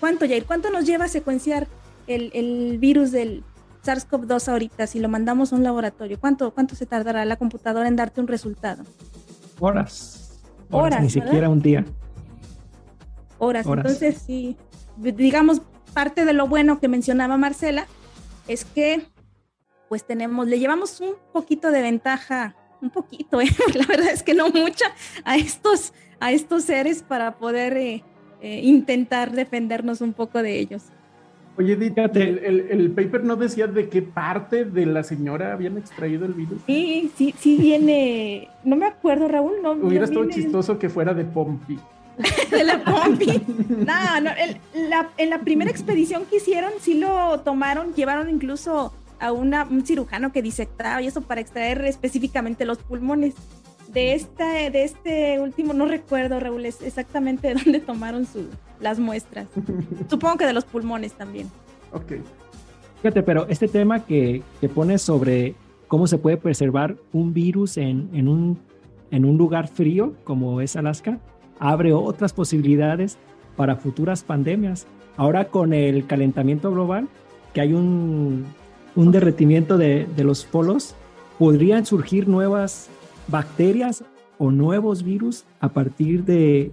¿Cuánto, Jair? ¿Cuánto nos lleva a secuenciar el, virus del SARS-CoV-2 ahorita si lo mandamos a un laboratorio? ¿Cuánto, ¿Cuánto se tardará la computadora en darte un resultado? Horas. Horas, ni siquiera un día. Horas. Entonces, sí, digamos, parte de lo bueno que mencionaba Marcela es que pues tenemos, le llevamos un poquito de ventaja, un poquito, ¿eh? la verdad es que no mucha, a estos a estos seres para poder eh, eh, intentar defendernos un poco de ellos. Oye, dígate, el, paper no decía de qué parte de la señora habían extraído el virus. Sí, sí, sí viene, no me acuerdo, Raúl, no. Hubiera estado chistoso que fuera de Pompi. de la Pompi. no, no, en la primera expedición que hicieron sí lo tomaron, llevaron incluso a una, un cirujano que disectaba y eso para extraer específicamente los pulmones de esta, de este último, no recuerdo, Raúl, exactamente de dónde tomaron su, las muestras. Supongo que de los pulmones también. Ok. Fíjate, pero este tema que, que pone sobre cómo se puede preservar un virus en, en, un, en un lugar frío como es Alaska, abre otras posibilidades para futuras pandemias. Ahora con el calentamiento global, que hay un, un derretimiento de, de los polos, podrían surgir nuevas bacterias o nuevos virus a partir de,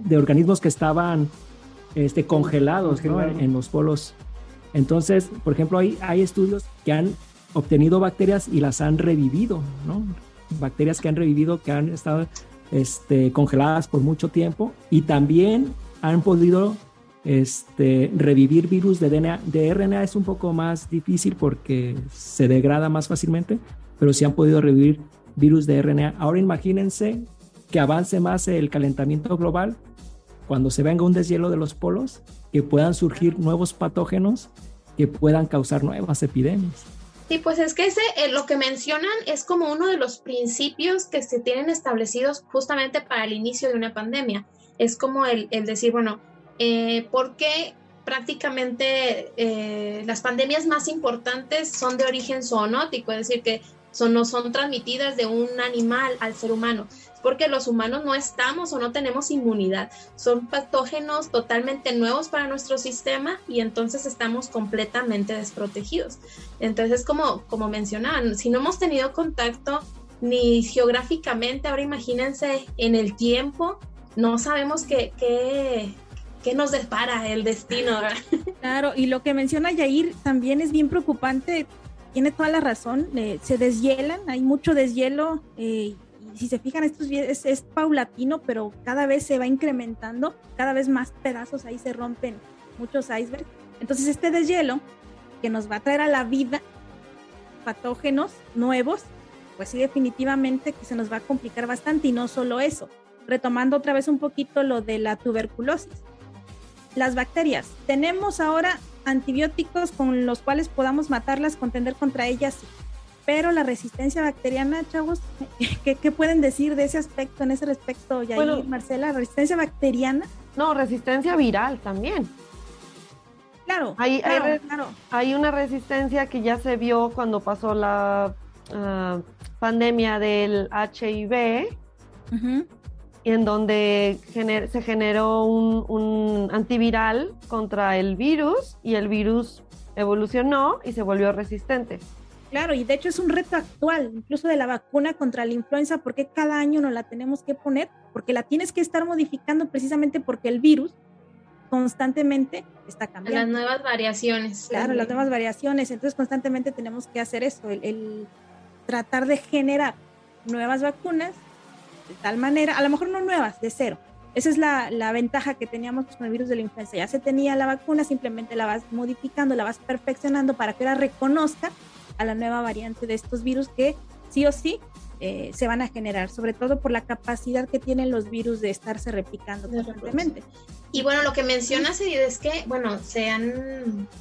de organismos que estaban este, congelados en, los polos. Entonces, por ejemplo, hay, hay estudios que han obtenido bacterias y las han revivido, ¿no? Bacterias que han revivido, que han estado este, congeladas por mucho tiempo y también han podido este, revivir virus de DNA. De RNA es un poco más difícil porque se degrada más fácilmente, pero sí han podido revivir virus de RNA. Ahora imagínense que avance más el calentamiento global, cuando se venga un deshielo de los polos, que puedan surgir nuevos patógenos que puedan causar nuevas epidemias. Sí, pues es que eh, lo que mencionan es como uno de los principios que se tienen establecidos justamente para el inicio de una pandemia. Es como el, decir, bueno, eh, ¿por qué prácticamente eh, las pandemias más importantes son de origen zoonótico? Es decir, que no son transmitidas de un animal al ser humano. porque los humanos no estamos o no tenemos inmunidad. Son patógenos totalmente nuevos para nuestro sistema y entonces estamos completamente desprotegidos. Entonces, como, como mencionaban, si no hemos tenido contacto ni geográficamente, ahora imagínense en el tiempo, no sabemos qué, qué, qué nos depara el destino. Claro, y lo que menciona Yair también es bien preocupante, tiene toda la razón, eh, se deshielan, hay mucho deshielo, eh, y si se fijan, esto es, es, paulatino, pero cada vez se va incrementando, cada vez más pedazos ahí se rompen muchos icebergs. Entonces este deshielo que nos va a traer a la vida patógenos nuevos, pues sí definitivamente que se nos va a complicar bastante y no solo eso. Retomando otra vez un poquito lo de la tuberculosis las bacterias. Tenemos ahora antibióticos con los cuales podamos matarlas, contender contra ellas, pero la resistencia bacteriana, chavos, ¿qué, pueden decir de ese aspecto, en ese respecto, ya bueno, Marcela? ¿Resistencia bacteriana? No, resistencia viral también. Claro, hay, hay, hay, una resistencia que ya se vio cuando pasó la ah, pandemia del HIV en donde se generó un, antiviral contra el virus y el virus evolucionó y se volvió resistente. Claro, y de hecho es un reto actual, incluso de la vacuna contra la influenza, porque cada año no la tenemos que poner, porque la tienes que estar modificando precisamente porque el virus constantemente está cambiando. Las nuevas variaciones. Claro, las nuevas variaciones, entonces constantemente tenemos que hacer eso, el tratar de generar nuevas vacunas de tal manera, a lo mejor no nuevas, de cero. Esa es la, la, ventaja que teníamos con el virus de la influenza. Ya se tenía la vacuna, simplemente la vas modificando, la vas perfeccionando para que ahora reconozca a la nueva variante de estos virus que sí o sí eh, se van a generar, sobre todo por la capacidad que tienen los virus de estarse replicando constantemente. Y bueno, lo que mencionas es que, bueno, se,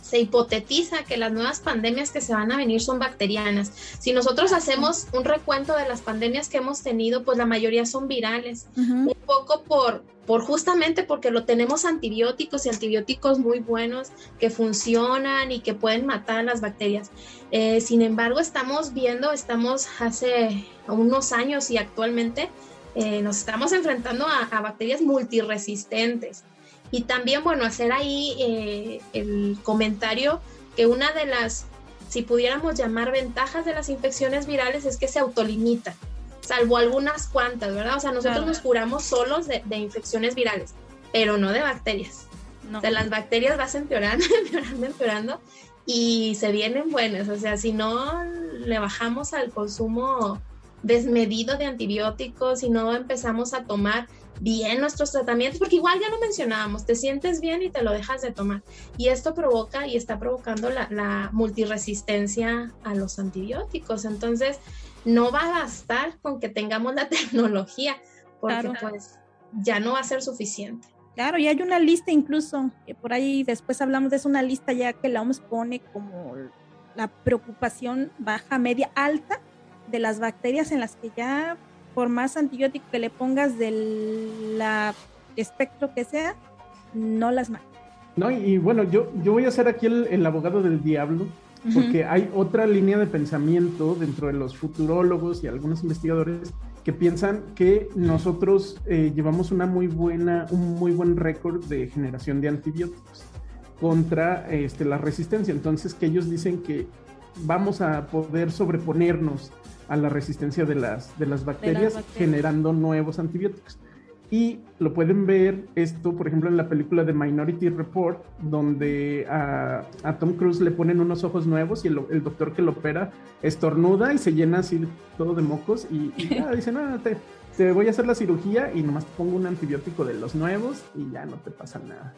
se hipotetiza que las nuevas pandemias que se van a venir son bacterianas. Si nosotros hacemos un recuento de las pandemias que hemos tenido, pues la mayoría son virales. Un poco por, por justamente porque lo tenemos antibióticos y antibióticos muy buenos que funcionan y que pueden matar a las bacterias. Eh, sin embargo, estamos viendo, estamos hace unos años y actualmente eh, nos estamos enfrentando a, bacterias multiresistentes. Y también, bueno, hacer ahí eh, el comentario que una de las, si pudiéramos llamar ventajas de las infecciones virales es que se autolimitan, salvo algunas cuantas, ¿verdad? O sea, nosotros nos curamos solos de, infecciones virales, pero no de bacterias. De las bacterias vas empeorando, empeorando, empeorando y se vienen buenas. O sea, si no le bajamos al consumo desmedido de antibióticos, si no empezamos a tomar bien nuestros tratamientos, porque igual ya lo mencionábamos, te sientes bien y te lo dejas de tomar. Y esto provoca y está provocando la, la multiresistencia a los antibióticos. Entonces, no va a bastar con que tengamos la tecnología, porque pues ya no va a ser suficiente. Claro, y hay una lista incluso, que por ahí después hablamos de eso, una lista ya que la OMS pone como la preocupación baja, media, alta de las bacterias en las que ya por más antibiótico que le pongas del espectro que sea, no las mata. No, y, bueno, yo, yo voy a ser aquí el, abogado del diablo, porque hay otra línea de pensamiento dentro de los futurólogos y algunos investigadores que piensan que nosotros eh, llevamos una muy buena, un muy buen récord de generación de antibióticos contra este, la resistencia. Entonces, que ellos dicen que vamos a poder sobreponernos a la resistencia de las, de las bacterias, generando nuevos antibióticos. Y lo pueden ver esto, por ejemplo, en la película de Minority Report, donde a, Tom Cruise le ponen unos ojos nuevos y el, doctor que lo opera estornuda y se llena así todo de mocos y, ya dice, no, te, te voy a hacer la cirugía y nomás te pongo un antibiótico de los nuevos y ya no te pasa nada.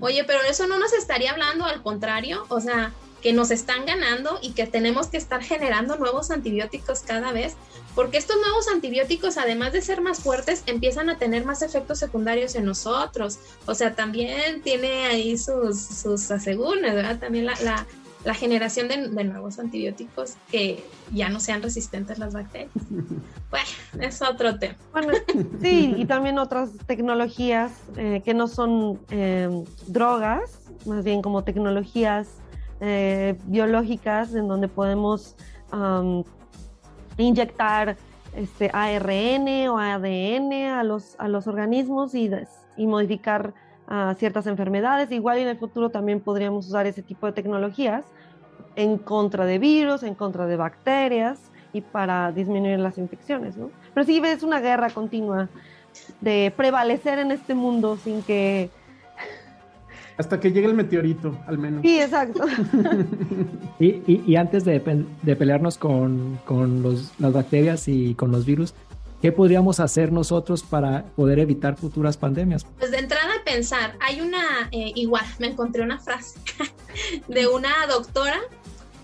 Oye, pero eso no nos estaría hablando al contrario, o sea, que nos están ganando y que tenemos que estar generando nuevos antibióticos cada vez, porque estos nuevos antibióticos, además de ser más fuertes, empiezan a tener más efectos secundarios en nosotros. O sea, también tiene ahí sus, sus asegúnes, ¿verdad? También la, la, la generación de, de, nuevos antibióticos que ya no sean resistentes las bacterias. Bueno, es otro tema. Bueno, sí, y también otras tecnologías eh, que no son eh, drogas, más bien como tecnologías eh, biológicas en donde podemos inyectar este, ARN o ADN a los, a los organismos y, y modificar uh, ciertas enfermedades. Igual en el futuro también podríamos usar ese tipo de tecnologías en contra de virus, en contra de bacterias y para disminuir las infecciones, ¿no? Pero sí es una guerra continua de prevalecer en este mundo sin que... Hasta que llegue el meteorito, al menos. Sí, exacto. y, y, antes de, de pelearnos con, con los, las bacterias y con los virus, ¿qué podríamos hacer nosotros para poder evitar futuras pandemias? Pues de entrada pensar, hay una, eh, igual, me encontré una frase de una doctora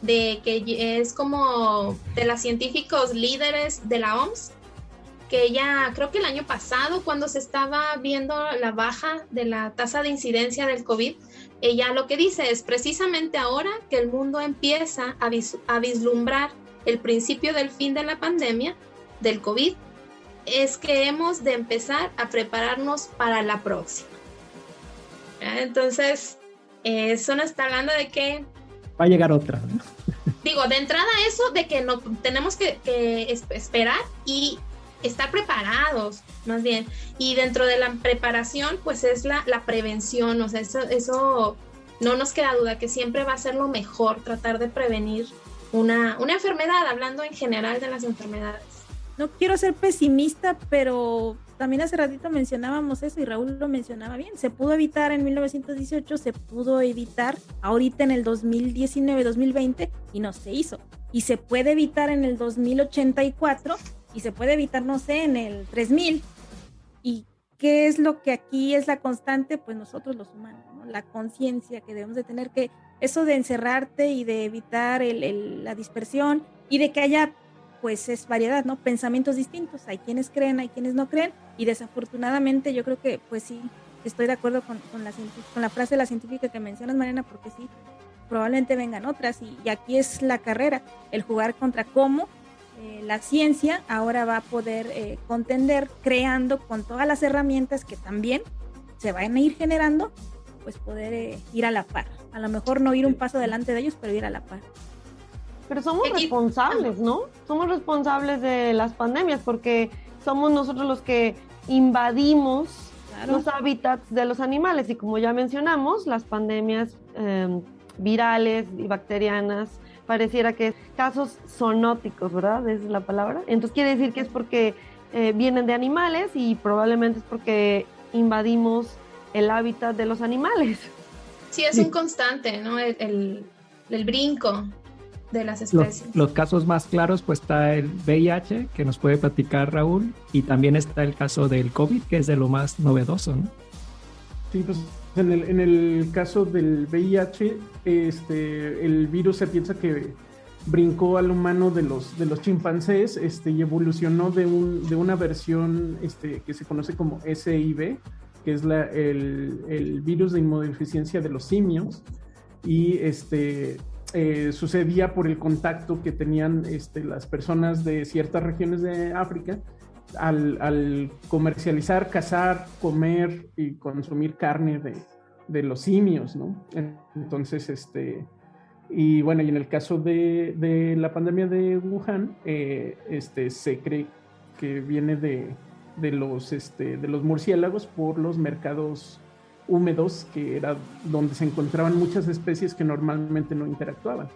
de que es como de las científicos líderes de la OMS, que ella, creo que el año pasado, cuando se estaba viendo la baja de la tasa de incidencia del COVID, ella lo que dice es precisamente ahora que el mundo empieza a, a vislumbrar el principio del fin de la pandemia del COVID, es que hemos de empezar a prepararnos para la próxima. Entonces, eso nos está hablando de que... Va a llegar otra. Digo, de entrada eso de que no tenemos que, que esperar y estar preparados, más bien. Y dentro de la preparación, pues es la, la prevención, o sea, eso, eso no nos queda duda que siempre va a ser lo mejor, tratar de prevenir una, una enfermedad, hablando en general de las enfermedades. No quiero ser pesimista, pero también hace ratito mencionábamos eso y Raúl lo mencionaba bien. Se pudo evitar en 1918, se pudo evitar ahorita en el 2019, 2020 y no se hizo. Y se puede evitar en el 2084 y se puede evitar, no sé, en el 3000. ¿Y qué es lo que aquí es la constante? Pues nosotros los humanos, ¿no? la conciencia que debemos de tener, que eso de encerrarte y de evitar la dispersión y de que haya, pues es variedad, ¿no? Pensamientos distintos. Hay quienes creen, hay quienes no creen y desafortunadamente yo creo que, pues sí, estoy de acuerdo con, con, la, con la frase de la científica que mencionas, Mariana, porque sí, probablemente vengan otras y, y aquí es la carrera, el jugar contra cómo eh, la ciencia ahora va a poder eh, contender creando con todas las herramientas que también se van a ir generando, pues poder eh, ir a la par. A lo mejor no ir un paso delante de ellos, pero ir a la par. Pero somos responsables, ¿no? Somos responsables de las pandemias porque somos nosotros los que invadimos los hábitats de los animales y como ya mencionamos, las pandemias em, virales y bacterianas pareciera que casos zoonóticos, ¿verdad? Esa es la palabra. Entonces quiere decir que es porque eh, vienen de animales y probablemente es porque invadimos el hábitat de los animales. Sí, es un constante, ¿no? El, el, brinco de las especies. Los, casos más claros, pues está el VIH, que nos puede platicar Raúl, y también está el caso del COVID, que es de lo más novedoso, ¿no? Sí, pues en el, en el caso del VIH, este, el virus se piensa que brincó al humano de los, de los chimpancés este, y evolucionó de, un, de una versión este, que se conoce como SIV, que es la, el, el, virus de inmunodeficiencia de los simios, y este, eh, sucedía por el contacto que tenían este, las personas de ciertas regiones de África al, comercializar, cazar, comer y consumir carne de, los simios, ¿no? Entonces, este, y bueno, y en el caso de, la pandemia de Wuhan, eh, este, se cree que viene de, los, este, de los murciélagos por los mercados húmedos, que era donde se encontraban muchas especies que normalmente no interactuaban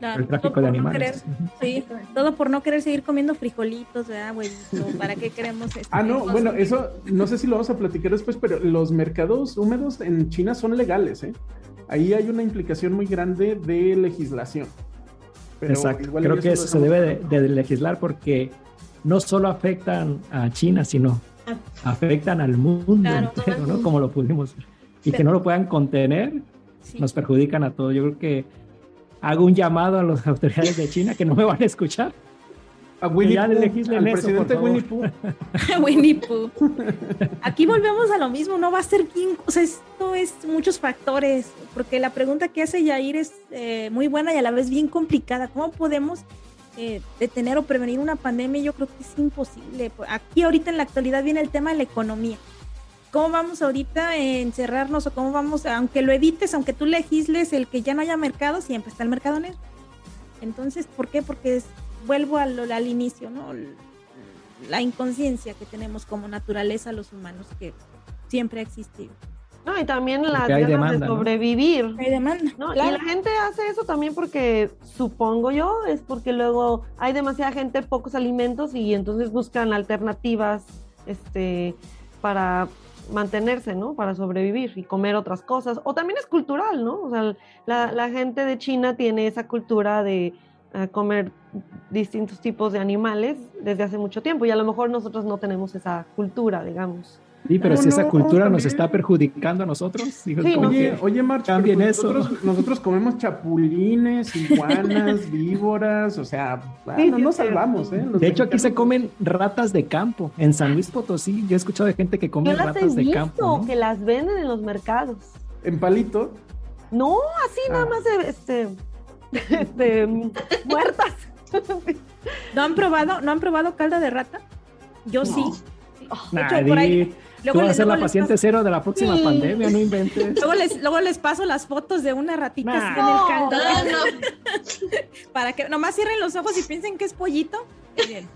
el tráfico de animales. sí, todo por no querer seguir comiendo frijolitos, ¿verdad, güey? ¿Para qué queremos esto? Ah, no, bueno, eso no sé si lo vamos a platicar después, pero los mercados húmedos en China son legales, ¿eh? Ahí hay una implicación muy grande de legislación. Exacto, creo que eso se debe de, legislar porque no solo afectan a China, sino. afectan al mundo entero, ¿no? Como lo pudimos ver. Y que no lo puedan contener, nos perjudican a todos. Yo creo que hago un llamado a las autoridades de China que no me van a escuchar. A Winnie Pooh, al presidente Winnie Pooh. Winnie Pooh. Aquí volvemos a lo mismo, no va a ser quién, o sea, esto es muchos factores, porque la pregunta que hace Yair es eh, muy buena y a la vez bien complicada. ¿Cómo podemos eh, detener o prevenir una pandemia? Yo creo que es imposible. Aquí ahorita en la actualidad viene el tema de la economía. ¿Cómo vamos ahorita a encerrarnos o cómo vamos, aunque lo evites, aunque tú legisles el que ya no haya mercado, siempre está el mercado negro? Entonces, ¿por qué? Porque vuelvo al, al inicio, ¿no? La inconsciencia que tenemos como naturaleza los humanos, que siempre ha existido. No, y también la ganas de sobrevivir. Hay demanda. ¿no? Y la gente hace eso también porque, supongo yo, es porque luego hay demasiada gente, pocos alimentos y entonces buscan alternativas este, para mantenerse, ¿no? Para sobrevivir y comer otras cosas. O también es cultural, ¿no? O sea, la, la gente de China tiene esa cultura de uh, comer distintos tipos de animales desde hace mucho tiempo y a lo mejor nosotros no tenemos esa cultura, digamos. Sí, pero si esa cultura nos está perjudicando a nosotros. Sí, oye, oye, Marta, nosotros, nosotros, comemos chapulines, iguanas, víboras, o sea, no nos salvamos, ¿eh? de hecho, aquí se comen ratas de campo. En San Luis Potosí, yo he escuchado de gente que come ratas de campo. que las venden en los mercados. ¿En palito? No, así nada ah. más, este, este, muertas. ¿No han probado, no han probado calda de rata? Yo sí. por ahí, Luego Tú vas a ser la paciente cero de la próxima pandemia, no inventes. Luego les, luego les paso las fotos de una ratita así en el caldo. Para que nomás cierren los ojos y piensen que es pollito. Bien.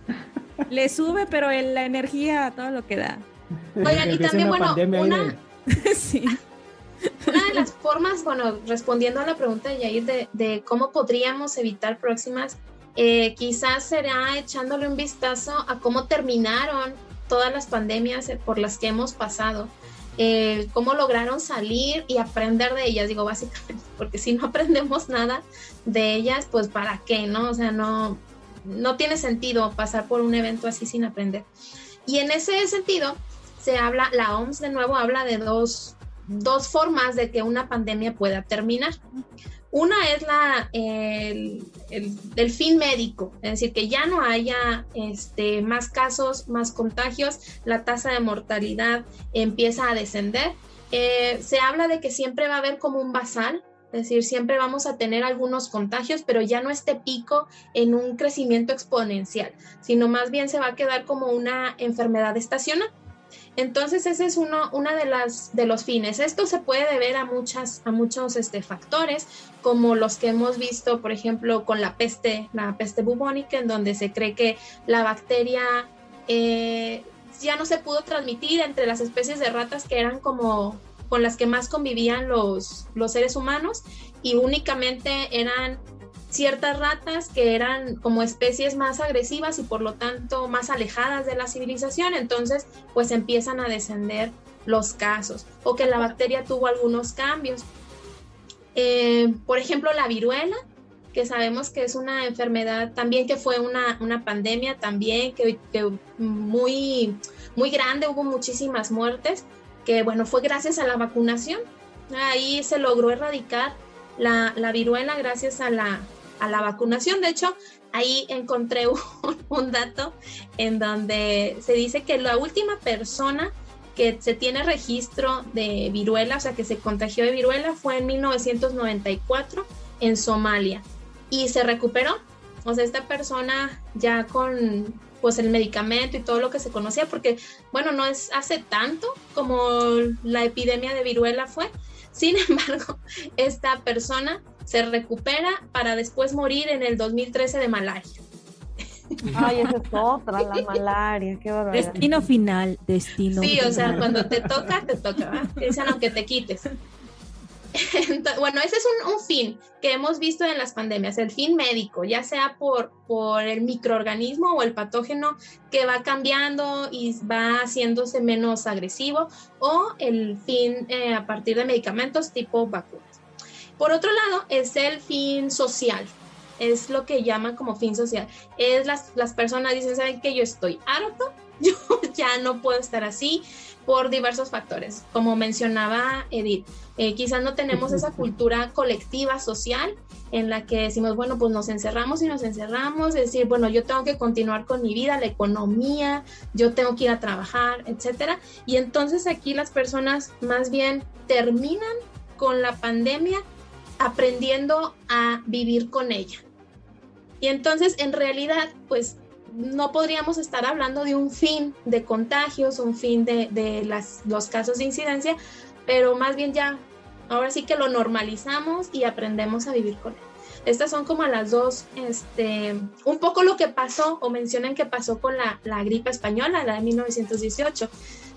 Le sube, pero la energía, todo lo que da. Oigan, y también, bueno, una... sí. Una de las formas, bueno, respondiendo a la pregunta de Yair de, de cómo podríamos evitar próximas, eh, quizás será echándole un vistazo a cómo terminaron todas las pandemias eh, por las que hemos pasado, eh, cómo lograron salir y aprender de ellas, digo básicamente, porque si no aprendemos nada de ellas, pues para qué, ¿no? O sea, no, no tiene sentido pasar por un evento así sin aprender. Y en ese sentido, se habla, la OMS de nuevo habla de dos, dos formas de que una pandemia pueda terminar. Una es la, el, el, fin médico, es decir, que ya no haya este, más casos, más contagios, la tasa de mortalidad empieza a descender. Eh, se habla de que siempre va a haber como un basal, es decir, siempre vamos a tener algunos contagios, pero ya no este pico en un crecimiento exponencial, sino más bien se va a quedar como una enfermedad estacional. Entonces ese es uno una de las de los fines. Esto se puede deber a muchas a muchos este, factores, como los que hemos visto, por ejemplo, con la peste, la peste bubónica, en donde se cree que la bacteria eh, ya no se pudo transmitir entre las especies de ratas que eran como con las que más convivían los, los seres humanos y únicamente eran ciertas ratas que eran como especies más agresivas y por lo tanto más alejadas de la civilización, entonces pues empiezan a descender los casos o que la bacteria tuvo algunos cambios. Eh, por ejemplo, la viruela, que sabemos que es una enfermedad también que fue una, una pandemia también, que, muy, muy grande, hubo muchísimas muertes, que bueno, fue gracias a la vacunación. Ahí se logró erradicar la, la viruela gracias a la, a la vacunación. De hecho, ahí encontré un, dato en donde se dice que la última persona que se tiene registro de viruela, o sea, que se contagió de viruela, fue en 1994 en Somalia y se recuperó. O sea, esta persona ya con pues el medicamento y todo lo que se conocía, porque bueno, no es hace tanto como la epidemia de viruela fue. Sin embargo, esta persona se recupera para después morir en el 2013 de malaria. Ay, esa es otra, la malaria, qué barbaridad. Destino final, destino. Sí, o sea, cuando te toca, te toca, dicen aunque te quites. bueno, ese es un, un, fin que hemos visto en las pandemias, el fin médico, ya sea por, por el microorganismo o el patógeno que va cambiando y va haciéndose menos agresivo, o el fin eh, a partir de medicamentos tipo vacunas. Por otro lado, es el fin social, es lo que llaman como fin social. Es las, las personas dicen, ¿saben que Yo estoy harto, yo ya no puedo estar así por diversos factores. Como mencionaba Edith, eh, quizás no tenemos esa cultura colectiva social en la que decimos, bueno, pues nos encerramos y nos encerramos, es decir, bueno, yo tengo que continuar con mi vida, la economía, yo tengo que ir a trabajar, etcétera. Y entonces aquí las personas más bien terminan con la pandemia aprendiendo a vivir con ella. Y entonces, en realidad, pues no podríamos estar hablando de un fin de contagios, un fin de, las, los casos de incidencia, pero más bien ya, ahora sí que lo normalizamos y aprendemos a vivir con él. Estas son como las dos, este, un poco lo que pasó o mencionan que pasó con la, la gripe española, la de 1918.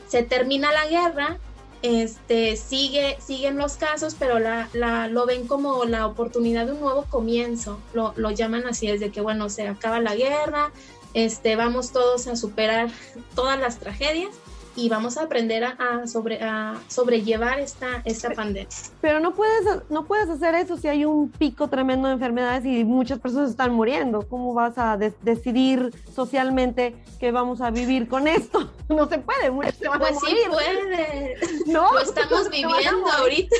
Se termina la guerra, este, sigue, siguen los casos, pero la, la, lo ven como la oportunidad de un nuevo comienzo, lo, lo llaman así, desde que, bueno, se acaba la guerra, este, vamos todos a superar todas las tragedias y vamos a aprender a, sobre, a sobrellevar esta, esta pandemia. Pero no puedes, no puedes hacer eso si hay un pico tremendo de enfermedades y muchas personas están muriendo. ¿Cómo vas a decidir socialmente que vamos a vivir con esto? No se puede, pues sí puede. No, lo estamos viviendo ahorita.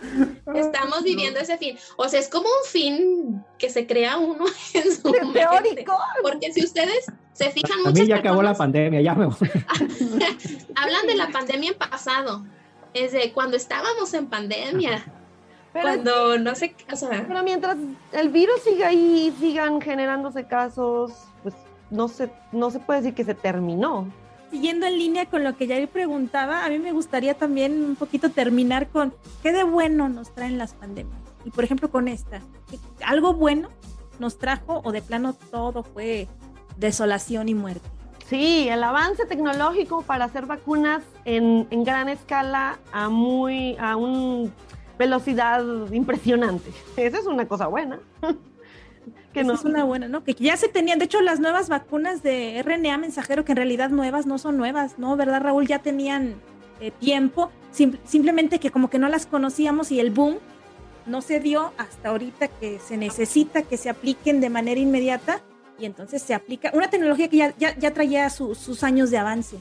Estamos viviendo ese fin. O sea, es como un fin que se crea uno en su teórico. Porque si ustedes se fijan mucho. A mí ya acabó la pandemia, ya me Hablan de la pandemia en pasado. Es de cuando estábamos en pandemia. cuando no sé, o sea, pero mientras el virus siga ahí, sigan generándose casos, pues no se, no se puede decir que se terminó siguiendo en línea con lo que Jair preguntaba, a mí me gustaría también un poquito terminar con qué de bueno nos traen las pandemias. Y por ejemplo con esta, algo bueno nos trajo o de plano todo fue desolación y muerte. Sí, el avance tecnológico para hacer vacunas en, en gran escala a muy a una velocidad impresionante. Esa es una cosa buena. que no. es una buena, ¿no? Que ya se tenían, de hecho, las nuevas vacunas de RNA mensajero, que en realidad nuevas no son nuevas, ¿no? ¿Verdad, Raúl? Ya tenían eh, tiempo, simplemente que como que no las conocíamos y el boom no se dio hasta ahorita que se necesita que se apliquen de manera inmediata y entonces se aplica una tecnología que ya, ya, traía sus años de avance.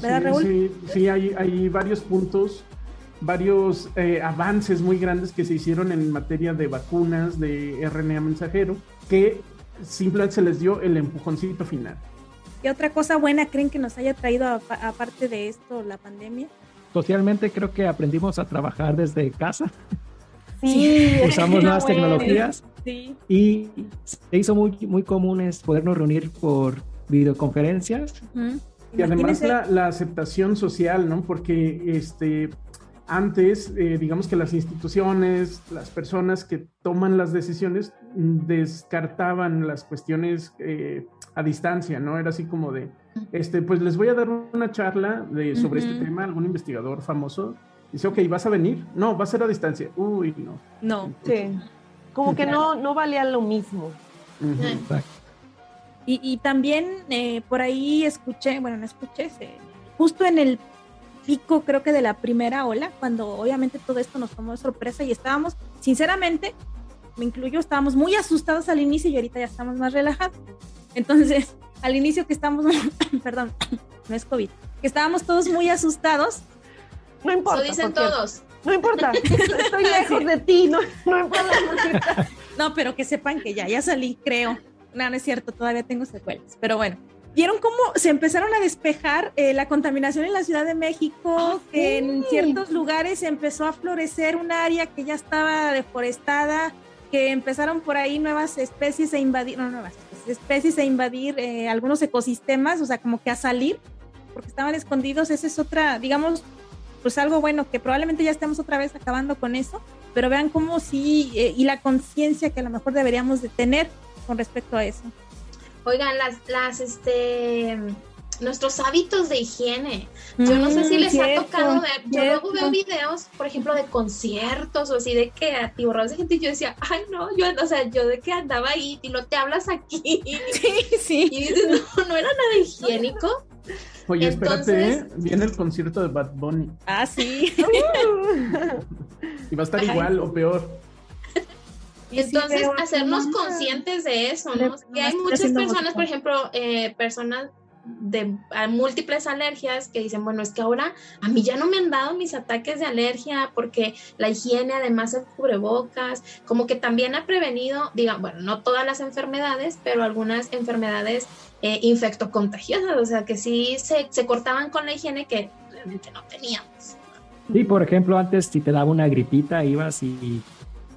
¿Verdad, Raúl? Sí, sí hay, hay varios puntos varios eh, avances muy grandes que se hicieron en materia de vacunas, de RNA mensajero, que simplemente se les dio el empujoncito final. ¿Qué otra cosa buena creen que nos haya traído aparte de esto la pandemia? Socialmente creo que aprendimos a trabajar desde casa. Sí, usamos nuevas tecnologías sí. y se hizo muy, muy común podernos reunir por videoconferencias. Y además la, la, aceptación social, ¿no? Porque este, antes, eh, digamos que las instituciones, las personas que toman las decisiones descartaban las cuestiones eh, a distancia, ¿no? Era así como de, este, pues les voy a dar una charla de, sobre este tema, algún investigador famoso. Dice, ok, ¿vas a venir? No, va a ser a distancia. Uy, no. No, sí. Como que no, no valía lo mismo. y, y, también eh, por ahí escuché, bueno, no escuché, justo en el pico creo que de la primera ola, cuando obviamente todo esto nos tomó de sorpresa y estábamos, sinceramente, me incluyo, estábamos muy asustados al inicio y ahorita ya estamos más relajados. Entonces, al inicio que estamos, perdón, no es COVID, que estábamos todos muy asustados. No importa. Lo dicen todos. No importa, estoy lejos de ti, no, no importa. No, pero que sepan que ya, ya salí, creo. No, no es cierto, todavía tengo secuelas, pero bueno vieron cómo se empezaron a despejar eh, la contaminación en la Ciudad de México, ah, que en ciertos lugares empezó a florecer un área que ya estaba deforestada, que empezaron por ahí nuevas especies a invadir, no nuevas especies, a invadir eh, algunos ecosistemas, o sea, como que a salir, porque estaban escondidos. Esa es otra, digamos, pues algo bueno, que probablemente ya estemos otra vez acabando con eso, pero vean cómo sí, eh, y la conciencia que a lo mejor deberíamos de tener con respecto a eso. Oigan, las, las, este, nuestros hábitos de higiene. Yo no sé si mm, les ha tocado ver, yo luego veo videos, por ejemplo, de conciertos o así de que atiborrados de gente y yo decía, ay no, yo, o sea, yo de que andaba ahí y no te hablas aquí. Sí, sí. Y dices, no, no era nada higiénico. Oye, espérate, ¿eh? viene el concierto de Bad Bunny. Ah, sí. y va a estar igual o peor. Entonces, hacernos conscientes de eso, ¿no? Que hay muchas personas, por ejemplo, eh, personas de múltiples alergias que dicen, bueno, es que ahora a mí ya no me han dado mis ataques de alergia porque la higiene, además el cubrebocas, como que también ha prevenido, digan, bueno, no todas las enfermedades, pero algunas enfermedades eh, infectocontagiosas, o sea, que sí se, se cortaban con la higiene que realmente no teníamos. Sí, por ejemplo, antes si te daba una gripita, ibas y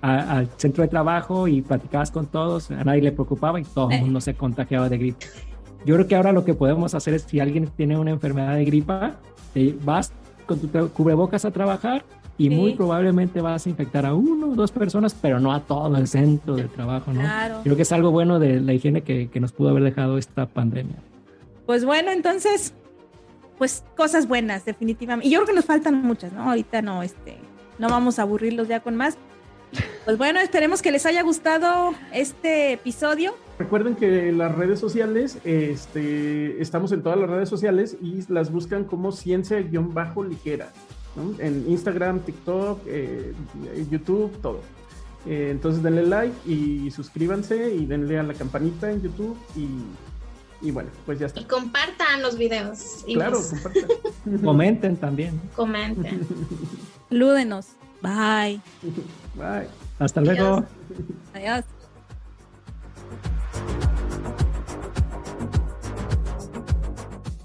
al centro de trabajo y platicabas con todos, a nadie le preocupaba y todo el mundo se contagiaba de gripe. Yo creo que ahora lo que podemos hacer es si alguien tiene una enfermedad de gripa, te vas con tu cubrebocas a trabajar y muy probablemente vas a infectar a uno o dos personas, pero no a todo el centro del trabajo, ¿no? Claro. Creo que es algo bueno de la higiene que, que nos pudo haber dejado esta pandemia. Pues bueno, entonces, pues cosas buenas, definitivamente. Y yo creo que nos faltan muchas, ¿no? Ahorita no, este, no vamos a aburrirlos ya con más. Pues bueno, esperemos que les haya gustado este episodio. Recuerden que las redes sociales, este, estamos en todas las redes sociales y las buscan como ciencia-ligera, ¿no? En Instagram, TikTok, eh, YouTube, todo. Eh, entonces denle like y suscríbanse y denle a la campanita en YouTube y, y bueno, pues ya está. Y compartan los videos. Y Claro, los- compartan. Comenten también. comenten. Lúdenos. Bye. Bye. Hasta luego. Adiós. Adiós. Bye.